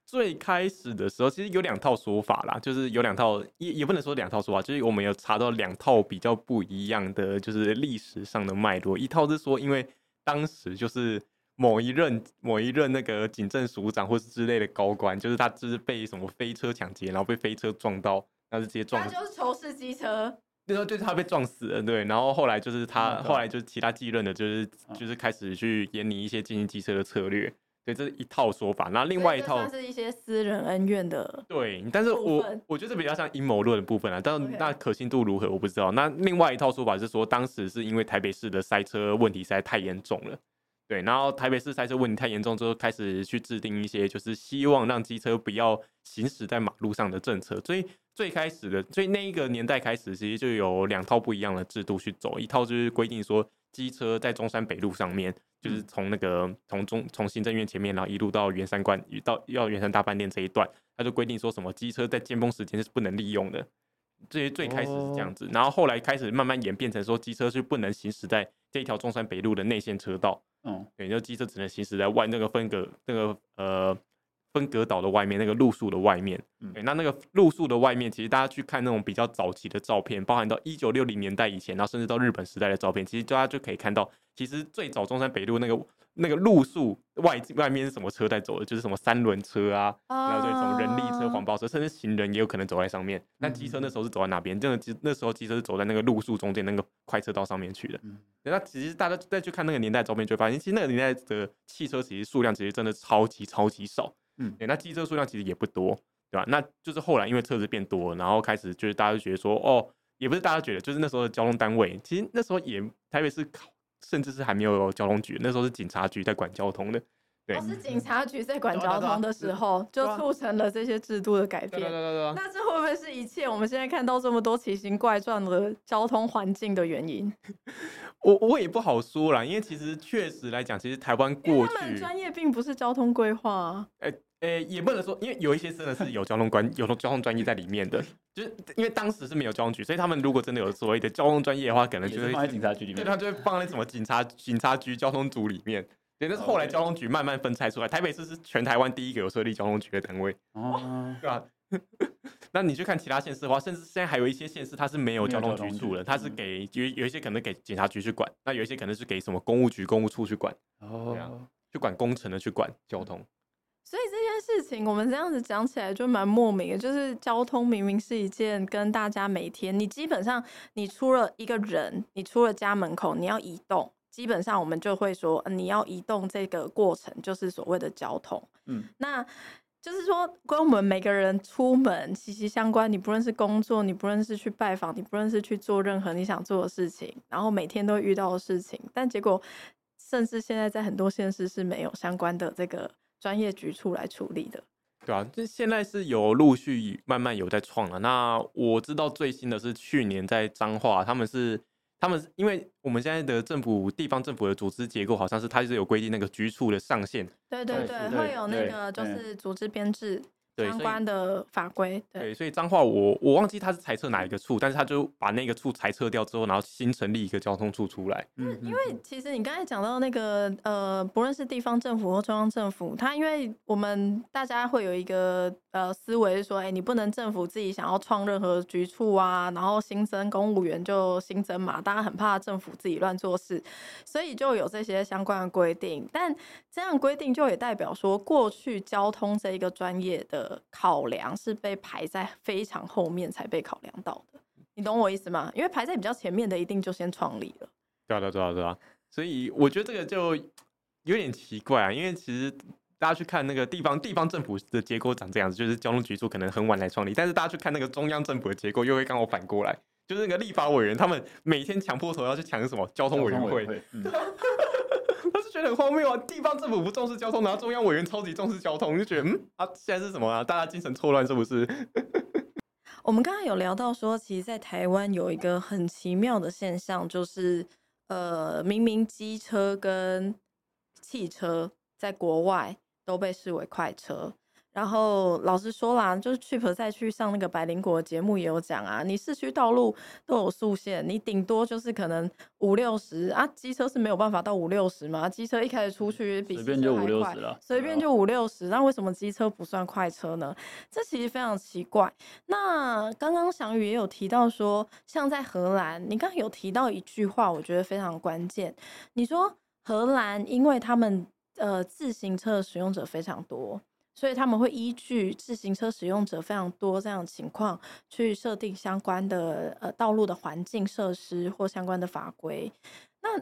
Speaker 3: 最开始的时候，其实有两套说法啦，就是有两套，也也不能说两套说法，就是我们有查到两套比较不一样的，就是历史上的脉络。一套是说，因为当时就是某一任某一任那个警政署长或是之类的高官，就是他就是被什么飞车抢劫，然后被飞车撞到，然后就直接撞，
Speaker 1: 他就是仇视机车。
Speaker 3: 那时候就是他被撞死了，对，然后后来就是他，
Speaker 2: 嗯、
Speaker 3: 后来就是其他继任的，就是、嗯、就是开始去研拟一些经营机车的策略，对，这是一套说法。那另外一套
Speaker 1: 是一些私人恩怨的，
Speaker 3: 对，但是我我觉得比较像阴谋论的部分啊，但是那可信度如何我不知道。那另外一套说法是说，当时是因为台北市的塞车问题实在太严重了。对，然后台北市塞车问题太严重之后，开始去制定一些就是希望让机车不要行驶在马路上的政策。所以最开始的，所以那一个年代开始，其实就有两套不一样的制度去走。一套就是规定说，机车在中山北路上面，就是从那个从中从行政院前面，然后一路到圆山关，到要圆山大饭店这一段，他就规定说什么机车在尖峰时间是不能利用的。这些最开始是这样子，然后后来开始慢慢演变成说，机车是不能行驶在这一条中山北路的内线车道。嗯，对，就机车只能行驶在外那个分隔那个呃分隔岛的外面，那个路树的外面。嗯，对，那那个路树的外面，其实大家去看那种比较早期的照片，包含到一九六零年代以前，然后甚至到日本时代的照片，其实大家就可以看到，其实最早中山北路那个。那个路树外外面是什么车在走的？就是什么三轮车啊，然后这种人力车、黄包车，甚至行人也有可能走在上面。那机车那时候是走在哪边？真的机那时候机车是走在那个路树中间那个快车道上面去的。那其实大家再去看那个年代照片，就会发现其实那个年代的汽车其实数量其实真的超级超级少。嗯，那机车数量其实也不多，对吧？那就是后来因为车子变多，然后开始就是大家就觉得说，哦，也不是大家觉得，就是那时候的交通单位，其实那时候也台北市考。甚至是还没有交通局，那时候是警察局在管交通的。对，
Speaker 1: 是警察局在管交通的时候，就促成了这些制度的改变。
Speaker 3: 对对对。
Speaker 1: 那这会不会是一切我们现在看到这么多奇形怪状的交通环境的原因？
Speaker 3: 我我也不好说啦，因为其实确实来讲，其实台湾过去
Speaker 1: 专业并不是交通规划啊。
Speaker 3: 欸呃、欸，也不能说，因为有一些真的是有交通关有交通专业在里面的，就是因为当时是没有交通局，所以他们如果真的有所谓的交通专业的话，可能就会
Speaker 2: 放在警察局里面，
Speaker 3: 对，他就会放在什么警察警察局交通组里面。对，那是后来交通局慢慢分拆出来，台北市是全台湾第一个有设立交通局的单位。哦，对吧？那你去看其他县市的话，甚至现在还有一些县市它是没有交通局处的，它是给有有一些可能给警察局去管，那有一些可能是给什么公务局、公务处去管。哦，去管工程的，去管交通。
Speaker 1: 所以这件事情，我们这样子讲起来就蛮莫名的。就是交通明明是一件跟大家每天，你基本上你出了一个人，你出了家门口，你要移动，基本上我们就会说，你要移动这个过程就是所谓的交通。嗯，那就是说跟我们每个人出门息息相关。你不论是工作，你不论是去拜访，你不论是去做任何你想做的事情，然后每天都遇到的事情，但结果甚至现在在很多县市是没有相关的这个。专业局处来处理的，
Speaker 3: 对啊，这现在是有陆续慢慢有在创了。那我知道最新的是去年在彰化，他们是他们因为我们现在的政府地方政府的组织结构，好像是它是有规定那个局处的上限，
Speaker 1: 对对对，会有那个就是组织编制。相关的法规，
Speaker 3: 对，所以彰化我我忘记他是裁撤哪一个处，但是他就把那个处裁撤掉之后，然后新成立一个交通处出来。
Speaker 1: 嗯，因为其实你刚才讲到那个呃，不论是地方政府或中央政府，它因为我们大家会有一个呃思维是说，哎、欸，你不能政府自己想要创任何局处啊，然后新增公务员就新增嘛，大家很怕政府自己乱做事，所以就有这些相关的规定。但这样规定就也代表说，过去交通这一个专业的。考量是被排在非常后面才被考量到的，你懂我意思吗？因为排在比较前面的，一定就先创立了。
Speaker 3: 对啊，对啊，对啊。所以我觉得这个就有点奇怪啊，因为其实大家去看那个地方地方政府的结构长这样子，就是交通局处可能很晚来创立，但是大家去看那个中央政府的结构，又会刚好反过来，就是那个立法委员他们每天抢破头要去抢什么交通委员会。我是觉得很荒谬啊！地方政府不重视交通，然后中央委员超级重视交通，就觉得嗯啊，现在是什么啊？大家精神错乱是不是？
Speaker 1: 我们刚刚有聊到说，其实，在台湾有一个很奇妙的现象，就是呃，明明机车跟汽车在国外都被视为快车。然后老实说啦，就是 Chip 再去上那个百灵果节目也有讲啊，你市区道路都有速限，你顶多就是可能五六十啊，机车是没有办法到五六十嘛，机车一开始出去比随
Speaker 2: 便就五六十了，
Speaker 1: 随便就五六十，那为什么机车不算快车呢？这其实非常奇怪。那刚刚翔宇也有提到说，像在荷兰，你刚刚有提到一句话，我觉得非常关键，你说荷兰因为他们呃自行车的使用者非常多。所以他们会依据自行车使用者非常多这样的情况，去设定相关的呃道路的环境设施或相关的法规。那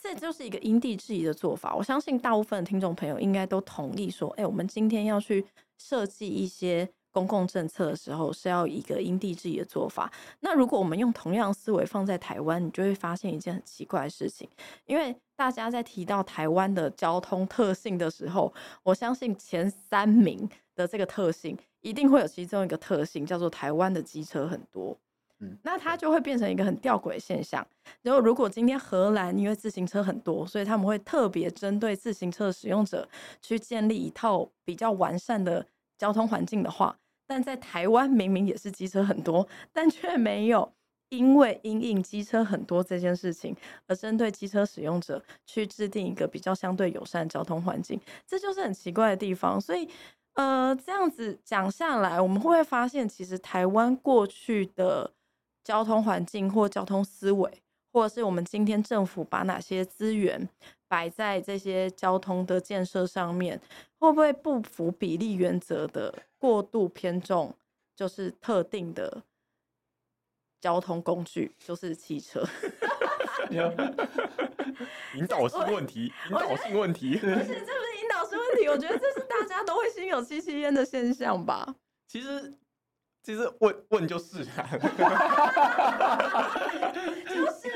Speaker 1: 这就是一个因地制宜的做法。我相信大部分的听众朋友应该都同意说，哎，我们今天要去设计一些公共政策的时候，是要一个因地制宜的做法。那如果我们用同样思维放在台湾，你就会发现一件很奇怪的事情，因为大家在提到台湾的交通特性的时候，我相信前三名的这个特性一定会有其中一个特性，叫做台湾的机车很多。嗯，那它就会变成一个很吊诡的现象。然后，如果今天荷兰因为自行车很多，所以他们会特别针对自行车使用者去建立一套比较完善的交通环境的话。但在台湾明明也是机车很多，但却没有因为因应机车很多这件事情而针对机车使用者去制定一个比较相对友善的交通环境，这就是很奇怪的地方。所以，呃，这样子讲下来，我们会不会发现，其实台湾过去的交通环境或交通思维，或者是我们今天政府把哪些资源摆在这些交通的建设上面，会不会不符比例原则的？过度偏重就是特定的交通工具，就是汽车。
Speaker 3: 引导性问题，引导性问题，
Speaker 1: 不是，这不是引导性问题。我觉得这是大家都会心有戚戚焉的现象吧。
Speaker 3: 其实，其实问问就是啊，
Speaker 1: 就是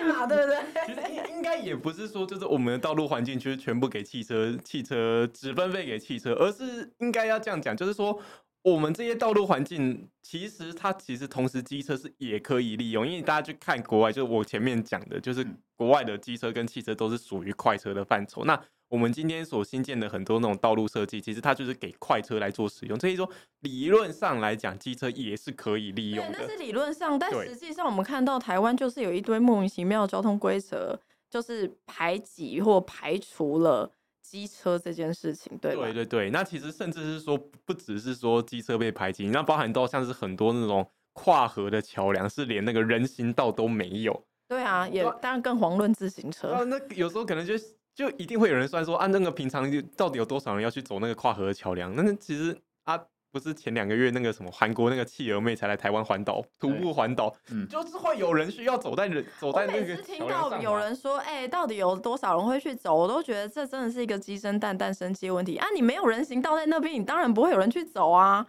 Speaker 1: 嘛，对不对？
Speaker 3: 其实应该也不是说，就是我们的道路环境就是全部给汽车，汽车只分配给汽车，而是应该要这样讲，就是说。我们这些道路环境，其实它其实同时机车是也可以利用，因为大家去看国外，就是我前面讲的，就是国外的机车跟汽车都是属于快车的范畴。那我们今天所新建的很多那种道路设计，其实它就是给快车来做使用。所以说，理论上来讲，机车也是可以利用的。
Speaker 1: 那是理论上，但实际上我们看到台湾就是有一堆莫名其妙的交通规则，就是排挤或排除了。机车这件事情，对
Speaker 3: 对对对，那其实甚至是说，不只是说机车被排挤，那包含到像是很多那种跨河的桥梁，是连那个人行道都没有。
Speaker 1: 对啊，也当然更遑论自行车。
Speaker 3: 啊，那有时候可能就就一定会有人算说，啊，那个平常到底有多少人要去走那个跨河的桥梁？那那其实啊。不是前两个月那个什么韩国那个企鹅妹才来台湾环岛徒步环岛，嗯，就是会有人需要走在人走在那个。我每次
Speaker 1: 听到有人说，哎、欸，到底有多少人会去走？我都觉得这真的是一个鸡生蛋蛋生鸡的问题啊！你没有人行道在那边，你当然不会有人去走啊。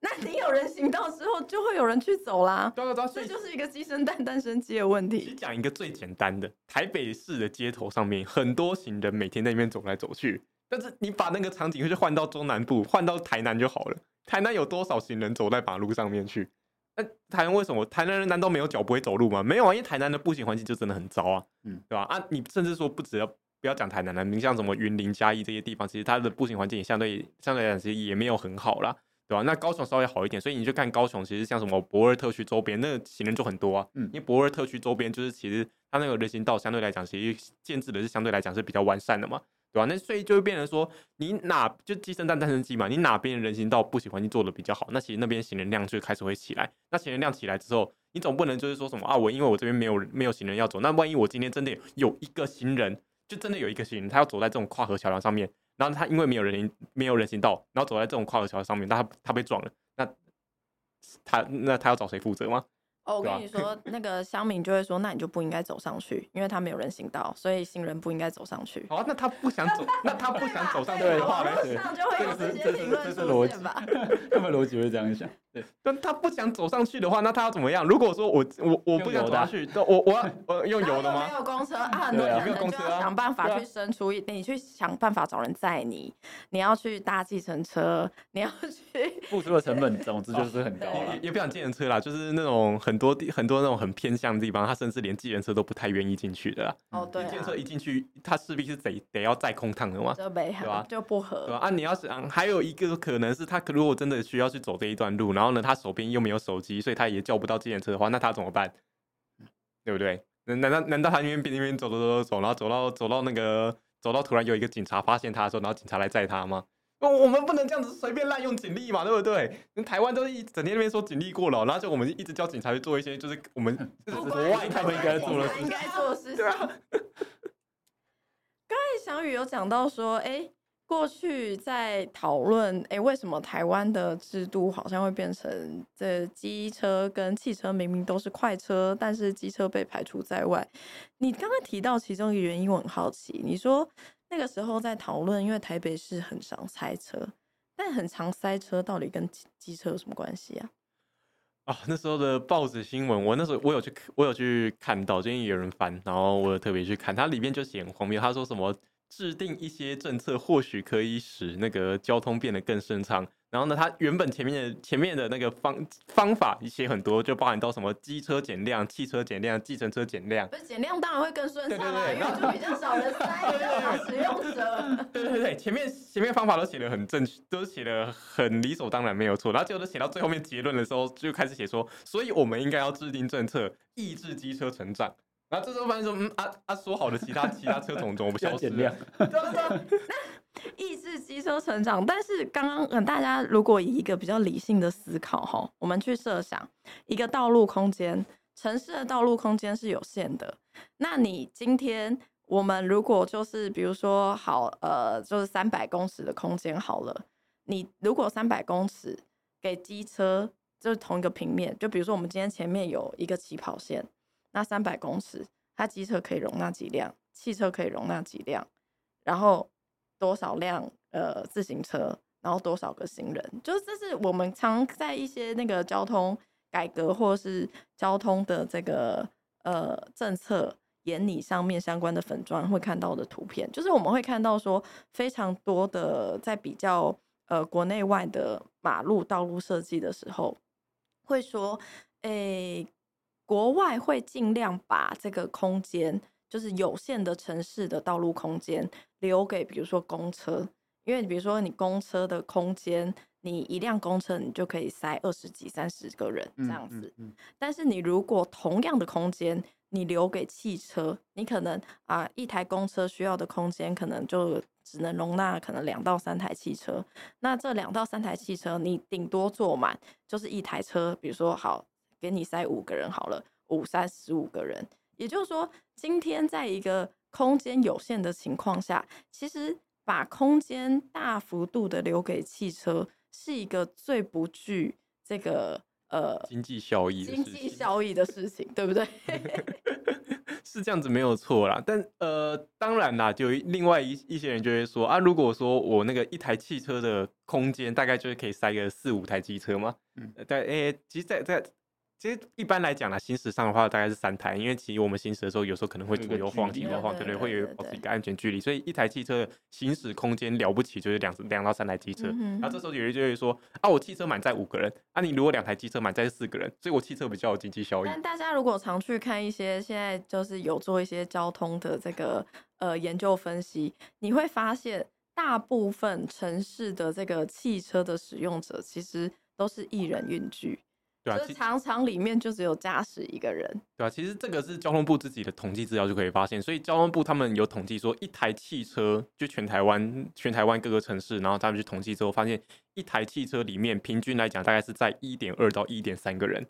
Speaker 1: 那你有人行道之后，就会有人去走啦。对对对，这就是一个鸡生蛋蛋生鸡的问题。
Speaker 3: 讲一个最简单的，台北市的街头上面，很多行人每天在那边走来走去，但是你把那个场景就换到中南部，换到台南就好了。台南有多少行人走在马路上面去？那台南为什么？台南人难道没有脚不会走路吗？没有啊，因为台南的步行环境就真的很糟啊，嗯，对吧？啊，你甚至说不只要不要讲台南了，你像什么云林嘉义这些地方，其实它的步行环境也相对相对来讲其实也没有很好啦，对吧？那高雄稍微好一点，所以你就看高雄，其实像什么博尔特区周边，那个行人就很多啊，嗯，因为博尔特区周边就是其实它那个人行道相对来讲，其实建制的是相对来讲是比较完善的嘛。对吧？那所以就会变成说，你哪就鸡生蛋，蛋生鸡嘛。你哪边人行道不喜欢，你做的比较好，那其实那边行人量就开始会起来。那行人量起来之后，你总不能就是说什么啊？我因为我这边没有没有行人要走，那万一我今天真的有一个行人，就真的有一个行人，他要走在这种跨河桥梁上面，然后他因为没有人没有人行道，然后走在这种跨河桥上面，那他他被撞了，那他那他要找谁负责吗？
Speaker 1: 哦，我跟你说，那个乡民就会说，那你就不应该走上去，因为他没有人行道，所以行人不应该走上去。
Speaker 3: 哦，那他不想走，那他不想走上去
Speaker 1: 的话，网上就会有这些评论出现吧？
Speaker 2: 他们逻辑会这样想。对，
Speaker 3: 但他不想走上去的话，那他要怎么样？如果说我我我不想走上去，我我要我用油的吗？
Speaker 1: 没有公车啊，很多人就要想办法去伸出一，你去想办法找人载你，你要去搭计程车，你要去
Speaker 2: 付出的成本，总之就是很高了。
Speaker 3: 也不想计程车啦，就是那种很多地很多那种很偏向的地方，他甚至连计程车都不太愿意进去的啦。
Speaker 1: 哦，对，
Speaker 3: 计程车一进去，他势必是得得要载空趟的嘛，
Speaker 1: 对吧？就不合。
Speaker 3: 对吧？啊，你要想还有一个可能是他如果真的需要去走这一段路，然后呢，他手边又没有手机，所以他也叫不到计程车的话，那他怎么办？对不对？难道难道他那边边那边走走走走，然后走到走到那个走到突然有一个警察发现他的时候，然后警察来载他吗？我们不能这样子随便滥用警力嘛，对不对？台湾都是一整天那边说警力过劳，然后就我们一直叫警察去做一些就是我们就是国外他们应该做的事
Speaker 1: 应该做的事情。对啊。刚才翔宇有讲到说，哎。过去在讨论，哎，为什么台湾的制度好像会变成这机车跟汽车明明都是快车，但是机车被排除在外？你刚刚提到其中一个原因，我很好奇。你说那个时候在讨论，因为台北市很常塞车，但很常塞车到底跟机车有什么关系啊？
Speaker 3: 啊，那时候的报纸新闻，我那时候我有去，我有去看到，最近有人翻，然后我有特别去看，它里面就写很荒谬，他说什么？制定一些政策，或许可以使那个交通变得更顺畅。然后呢，它原本前面的前面的那个方方法一些很多，就包含到什么机车减量、汽车减量、计程车减量。
Speaker 1: 不是减量当然会更顺畅，对对
Speaker 3: 对，
Speaker 1: 因为就比较少人塞，比较少使用者。
Speaker 3: 对对对，前面前面方法都写的很正确，都写的很理所当然，没有错。然后结果都写到最后面结论的时候，就开始写说，所以我们应该要制定政策，抑制机车成长。然后这时候发现说，嗯啊啊，说好的其他 其他车种怎么不消失？对
Speaker 1: 那抑制机车成长，但是刚刚嗯，大家如果以一个比较理性的思考哈，我们去设想一个道路空间，城市的道路空间是有限的。那你今天我们如果就是比如说好呃，就是三百公尺的空间好了，你如果三百公尺给机车就是同一个平面，就比如说我们今天前面有一个起跑线。那三百公尺，它机车可以容纳几辆？汽车可以容纳几辆？然后多少辆呃自行车？然后多少个行人？就是这是我们常在一些那个交通改革或是交通的这个呃政策研拟上面相关的粉专会看到的图片，就是我们会看到说非常多的在比较呃国内外的马路道路设计的时候，会说诶。国外会尽量把这个空间，就是有限的城市的道路空间，留给比如说公车，因为比如说你公车的空间，你一辆公车你就可以塞二十几、三十个人这样子。嗯嗯嗯、但是你如果同样的空间，你留给汽车，你可能啊一台公车需要的空间可能就只能容纳可能两到三台汽车。那这两到三台汽车，你顶多坐满就是一台车，比如说好。给你塞五个人好了，五三十五个人，也就是说，今天在一个空间有限的情况下，其实把空间大幅度的留给汽车，是一个最不具这个呃
Speaker 3: 经济效益、
Speaker 1: 经济效益的事情，对不对？
Speaker 3: 是这样子没有错啦，但呃，当然啦，就另外一一些人就会说啊，如果说我那个一台汽车的空间大概就是可以塞个四五台机车吗？嗯，对，诶，其实在在。其实一般来讲呢，行驶上的话大概是三台，因为其实我们行驶的时候有时候可能会左右晃、左右晃，对不对？会有保持一个安全距离，所以一台汽车的行驶空间了不起就是两两到三台机车。然后、这时候有人就会说啊，我汽车满载五个人，啊，你如果两台机车满载四个人，所以我汽车比较有经济效益。
Speaker 1: 但大家如果常去看一些现在就是有做一些交通的这个呃研究分析，你会发现大部分城市的这个汽车的使用者其实都是一人运具。
Speaker 3: 对啊，
Speaker 1: 常常里面就只有驾驶一个人。
Speaker 3: 对啊，其实这个是交通部自己的统计资料就可以发现，所以交通部他们有统计说，一台汽车就全台湾全台湾各个城市，然后他们去统计之后发现，一台汽车里面平均来讲大概是在一点二到一点三个人。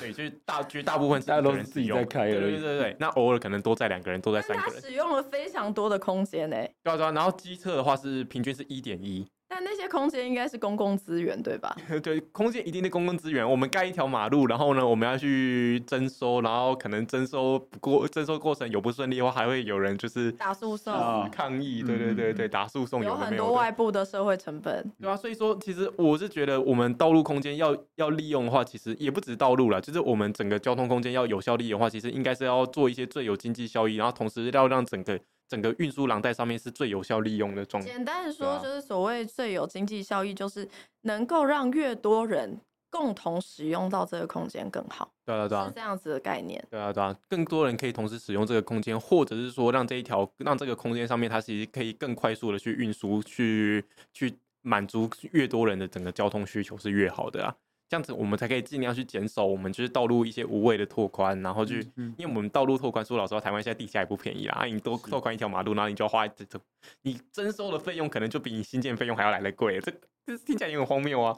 Speaker 3: 对，就是大绝大部分是大家都是自己在开而已。对对对对，那偶尔可能多载两个人，多载三个人。
Speaker 1: 使用了非常多的空间呢。
Speaker 3: 对啊对啊，然后机车的话是平均是一点一。
Speaker 1: 但那些空间应该是公共资源，对吧？
Speaker 3: 对，空间一定的公共资源。我们盖一条马路，然后呢，我们要去征收，然后可能征收不过，征收过程有不顺利的话，还会有人就是
Speaker 1: 打诉讼、
Speaker 3: 抗议。对对对对，打诉讼有，
Speaker 1: 有很多外部的社会成本，
Speaker 3: 对啊，所以说，其实我是觉得，我们道路空间要要利用的话，其实也不止道路了，就是我们整个交通空间要有效利用的话，其实应该是要做一些最有经济效益，然后同时要让整个。整个运输廊带上面是最有效利用的状态。
Speaker 1: 简单的说，就是所谓最有经济效益，就是能够让越多人共同使用到这个空间更好。
Speaker 3: 对啊，对啊，
Speaker 1: 是这样子的概念。
Speaker 3: 对啊，对啊，更多人可以同时使用这个空间，或者是说让这一条让这个空间上面它其实可以更快速的去运输，去去满足越多人的整个交通需求是越好的啊。这样子，我们才可以尽量去减少我们就是道路一些无谓的拓宽，然后去，嗯嗯、因为我们道路拓宽，说老实话，台湾现在地下也不便宜啦。你多拓宽一条马路，然后你就要花这这，你征收的费用可能就比你新建费用还要来的贵，这这听起来也很荒谬啊。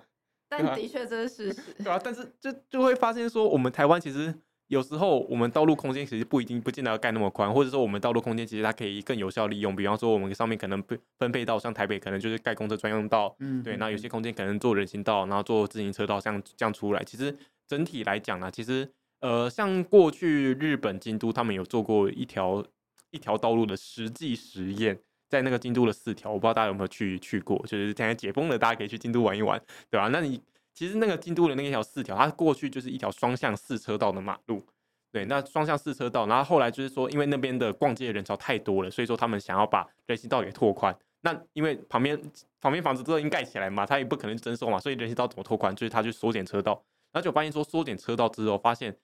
Speaker 1: 但的确这是事实。
Speaker 3: 对啊，但是就就会发现说，我们台湾其实有时候我们道路空间其实不一定不见得要盖那么宽，或者说我们道路空间其实它可以更有效利用。比方说我们上面可能分分配到像台北可能就是盖公车专用道，嗯，对，那有些空间可能做人行道，然后做自行车道，像这样出来。其实整体来讲呢，其实呃，像过去日本京都他们有做过一条一条道路的实际实验，在那个京都的四条，我不知道大家有没有去去过，就是现在解封了，大家可以去京都玩一玩，对吧？那你。其实那个京都的那一条四条，它过去就是一条双向四车道的马路，对，那双向四车道，然后后来就是说，因为那边的逛街的人潮太多了，所以说他们想要把人行道给拓宽。那因为旁边旁边房子都已经盖起来嘛，他也不可能征收嘛，所以人行道怎么拓宽？就是他去缩减车道，然后就发现说缩减车道之后，发现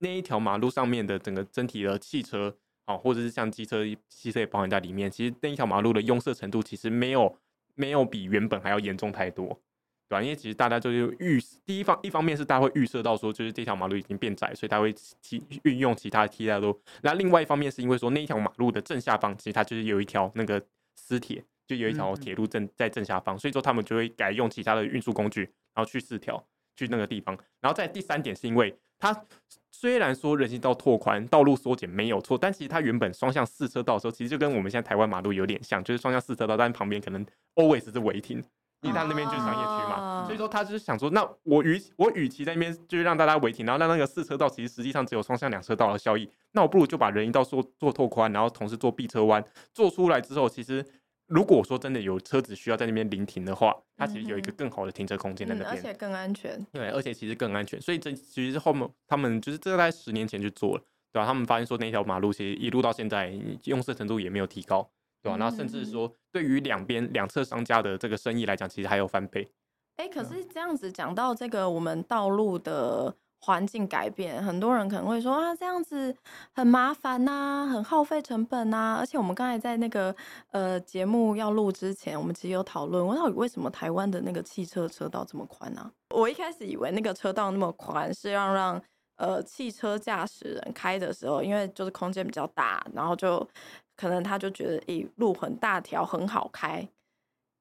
Speaker 3: 那一条马路上面的整个整体的汽车啊，或者是像机车、汽车也包含在里面，其实那一条马路的拥塞程度其实没有没有比原本还要严重太多。对，因为其实大家就是预第一方一方面是大家会预设到说，就是这条马路已经变窄，所以他会其运用其他的替代路。那另外一方面是因为说那一条马路的正下方，其实它就是有一条那个私铁，就有一条铁路正在正下方，所以说他们就会改用其他的运输工具，然后去四条去那个地方。然后在第三点是因为它虽然说人行道拓宽、道路缩减没有错，但其实它原本双向四车道的时候，其实就跟我们现在台湾马路有点像，就是双向四车道，但旁边可能 always 是违停。因为他那边就是商业区嘛，oh. 所以说他就是想说，那我与我与其在那边就是让大家违停，然后让那个四车道其实实际上只有双向两车道的效益，那我不如就把人行道做做拓宽，然后同时做避车弯，做出来之后，其实如果说真的有车子需要在那边临停的话，它其实有一个更好的停车空间在那边，
Speaker 1: 而且更安全。
Speaker 3: 对，而且其实更安全，所以这其实是后面他们就是这个在十年前就做了，对吧？他们发现说那条马路其实一路到现在用色程度也没有提高。对吧、啊？那甚至说，对于两边两侧商家的这个生意来讲，其实还有翻倍。
Speaker 1: 哎、欸，可是这样子讲到这个，我们道路的环境改变，很多人可能会说啊，这样子很麻烦呐、啊，很耗费成本呐、啊。而且我们刚才在那个呃节目要录之前，我们其实有讨论，我到底为什么台湾的那个汽车车道这么宽呢、啊？我一开始以为那个车道那么宽是要让呃汽车驾驶人开的时候，因为就是空间比较大，然后就。可能他就觉得，诶，路很大条，很好开，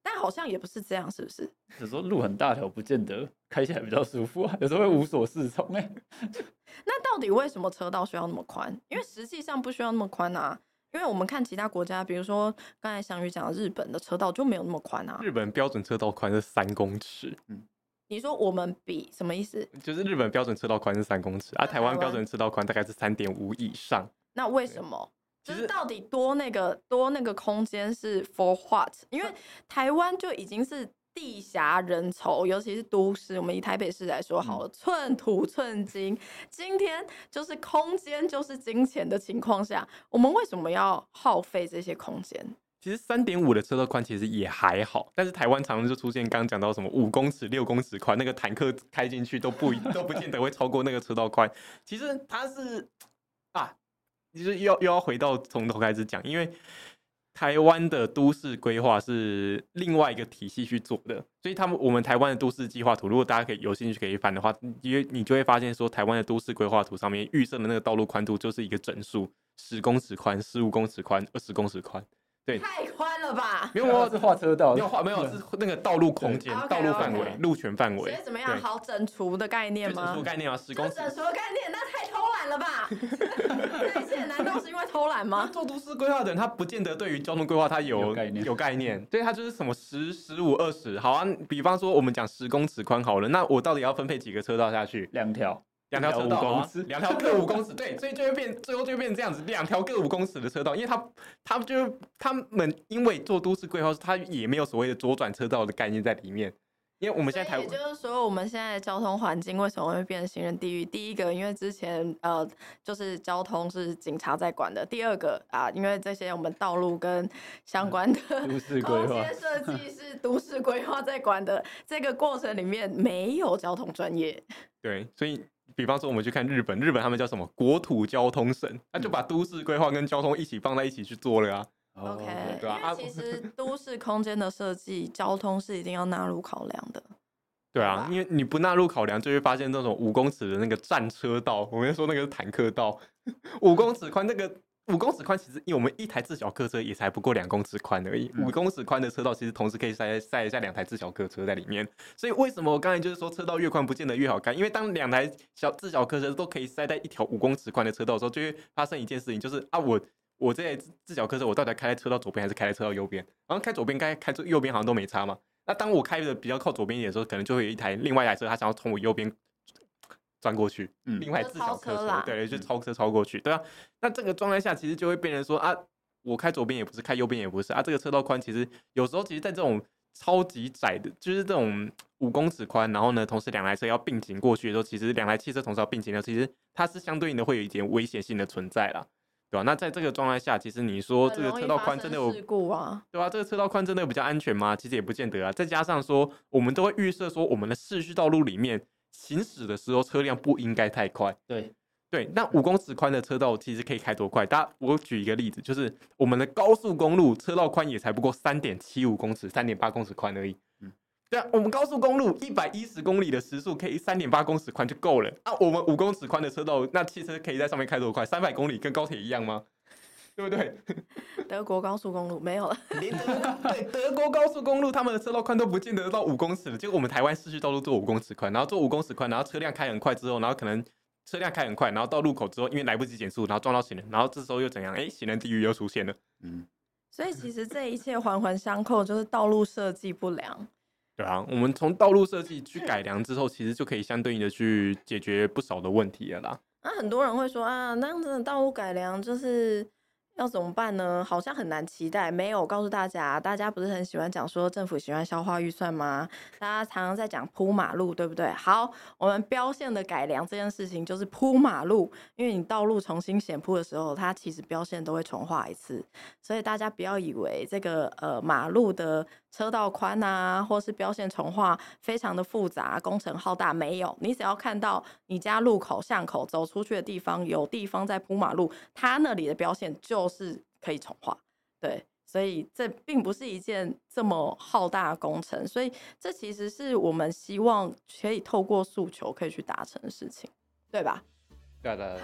Speaker 1: 但好像也不是这样，是不是？
Speaker 2: 有时候路很大条，不见得开起来比较舒服啊，有时候会无所适从哎。
Speaker 1: 那到底为什么车道需要那么宽？因为实际上不需要那么宽啊。因为我们看其他国家，比如说刚才翔宇讲的日本的车道就没有那么宽啊。
Speaker 3: 日本标准车道宽是三公尺。嗯，
Speaker 1: 你说我们比什么意思？
Speaker 3: 就是日本标准车道宽是三公尺，而、啊、台湾标准车道宽大概是三点五以上。
Speaker 1: 那为什么？就是到底多那个多那个空间是 for what？因为台湾就已经是地狭人稠，尤其是都市。我们以台北市来说好了，寸土寸金。今天就是空间就是金钱的情况下，我们为什么要耗费这些空间？
Speaker 3: 其实三点五的车道宽其实也还好，但是台湾常常就出现刚刚讲到什么五公尺、六公尺宽，那个坦克开进去都不都不见得会超过那个车道宽。其实它是啊。就是又又要回到从头开始讲，因为台湾的都市规划是另外一个体系去做的，所以他们我们台湾的都市计划图，如果大家可以有兴趣可以翻的话，因为你就会发现说，台湾的都市规划图上面预设的那个道路宽度就是一个整数，十公尺宽、十五公尺宽、二十公尺宽。对，
Speaker 1: 太宽了吧？
Speaker 2: 没有，没有是画车道，
Speaker 3: 没有画，没有是那个道路空间、道路范围、路权范围。所以
Speaker 1: 怎么样？好整除的概念吗？
Speaker 3: 整除概念啊，十公尺。
Speaker 1: 整除的概念，那太偷懒了吧？偷懒吗？
Speaker 3: 做都市规划的人，他不见得对于交通规划他有有概念，有概念。对，他就是什么十、十五、二十。好啊，比方说我们讲十公尺宽好了，那我到底要分配几个车道下去？
Speaker 2: 两条。
Speaker 3: 两条车道啊，两条各五公尺，对，所以就会变，最后就会变成这样子，两条各五公尺的车道，因为他，他就他们因为做都市规划，他也没有所谓的左转车道的概念在里面，因为我们现在台湾，
Speaker 1: 也就是说，我们现在的交通环境为什么会变成行人地狱？第一个，因为之前呃，就是交通是警察在管的；第二个啊，因为这些我们道路跟相关的
Speaker 2: 都市规划
Speaker 1: 设计 是都市规划在管的，这个过程里面没有交通专业，
Speaker 3: 对，所以。比方说，我们去看日本，日本他们叫什么国土交通省，他就把都市规划跟交通一起放在一起去做了啊。
Speaker 1: OK，对啊，其实 都市空间的设计，交通是一定要纳入考量的。
Speaker 3: 对啊，因为你不纳入考量，就会发现那种五公尺的那个战车道，我们说那个是坦克道，五公尺宽，那个五公尺宽，其实因为我们一台自小客车也才不过两公尺宽而已。五、嗯、公尺宽的车道，其实同时可以塞塞一下两台自小客车在里面。所以为什么我刚才就是说车道越宽不见得越好看？因为当两台小自小客车都可以塞在一条五公尺宽的车道的时候，就会发生一件事情，就是啊，我我这台自小客车，我到底开在车道左边还是开在车道右边？然后开左边开开出右边好像都没差嘛。那当我开的比较靠左边一点的时候，可能就会有一台另外一台车，他想要从我右边。钻过去，嗯，另外自小客车，对，就超车超过去，对啊。那这个状态下，其实就会变成说啊，我开左边也不是，开右边也不是啊。这个车道宽，其实有时候其实，在这种超级窄的，就是这种五公尺宽，然后呢，同时两台车要并行过去的时候，其实两台汽车同时要并行的，其实它是相对应的会有一点危险性的存在啦，对吧？那在这个状态下，其实你说这个车道宽真的有
Speaker 1: 事故啊？
Speaker 3: 对吧？这个车道宽真的有比较安全吗？其实也不见得啊。再加上说，我们都会预设说，我们的市区道路里面。行驶的时候车辆不应该太快。
Speaker 2: 对
Speaker 3: 对，那五公尺宽的车道其实可以开多快？大家，我举一个例子，就是我们的高速公路车道宽也才不过三点七五公尺，三点八公尺宽而已。嗯，对啊，我们高速公路一百一十公里的时速可以三点八公尺宽就够了啊。我们五公尺宽的车道，那汽车可以在上面开多快？三百公里跟高铁一样吗？对不对？
Speaker 1: 德国高速公路没有了，
Speaker 3: 连德对德国高速公路，他们的车道宽都不见得到五公尺了。结果我们台湾市区道路做五公尺宽，然后做五公尺宽，然后车辆开很快之后，然后可能车辆开很快，然后到路口之后，因为来不及减速，然后撞到行人，然后这时候又怎样？哎，行人地狱又出现了。嗯，
Speaker 1: 所以其实这一切环环相扣，就是道路设计不良。
Speaker 3: 啊，我们从道路设计去改良之后，其实就可以相对应的去解决不少的问题了啦。
Speaker 1: 那很多人会说啊，那样子的道路改良就是。要怎么办呢？好像很难期待。没有告诉大家，大家不是很喜欢讲说政府喜欢消化预算吗？大家常常在讲铺马路，对不对？好，我们标线的改良这件事情就是铺马路，因为你道路重新显铺的时候，它其实标线都会重画一次，所以大家不要以为这个呃马路的车道宽啊，或是标线重画非常的复杂，工程浩大。没有，你只要看到你家路口巷口走出去的地方有地方在铺马路，它那里的标线就。都是可以重画，对，所以这并不是一件这么浩大的工程，所以这其实是我们希望可以透过诉求可以去达成的事情，对吧？
Speaker 3: 对对对。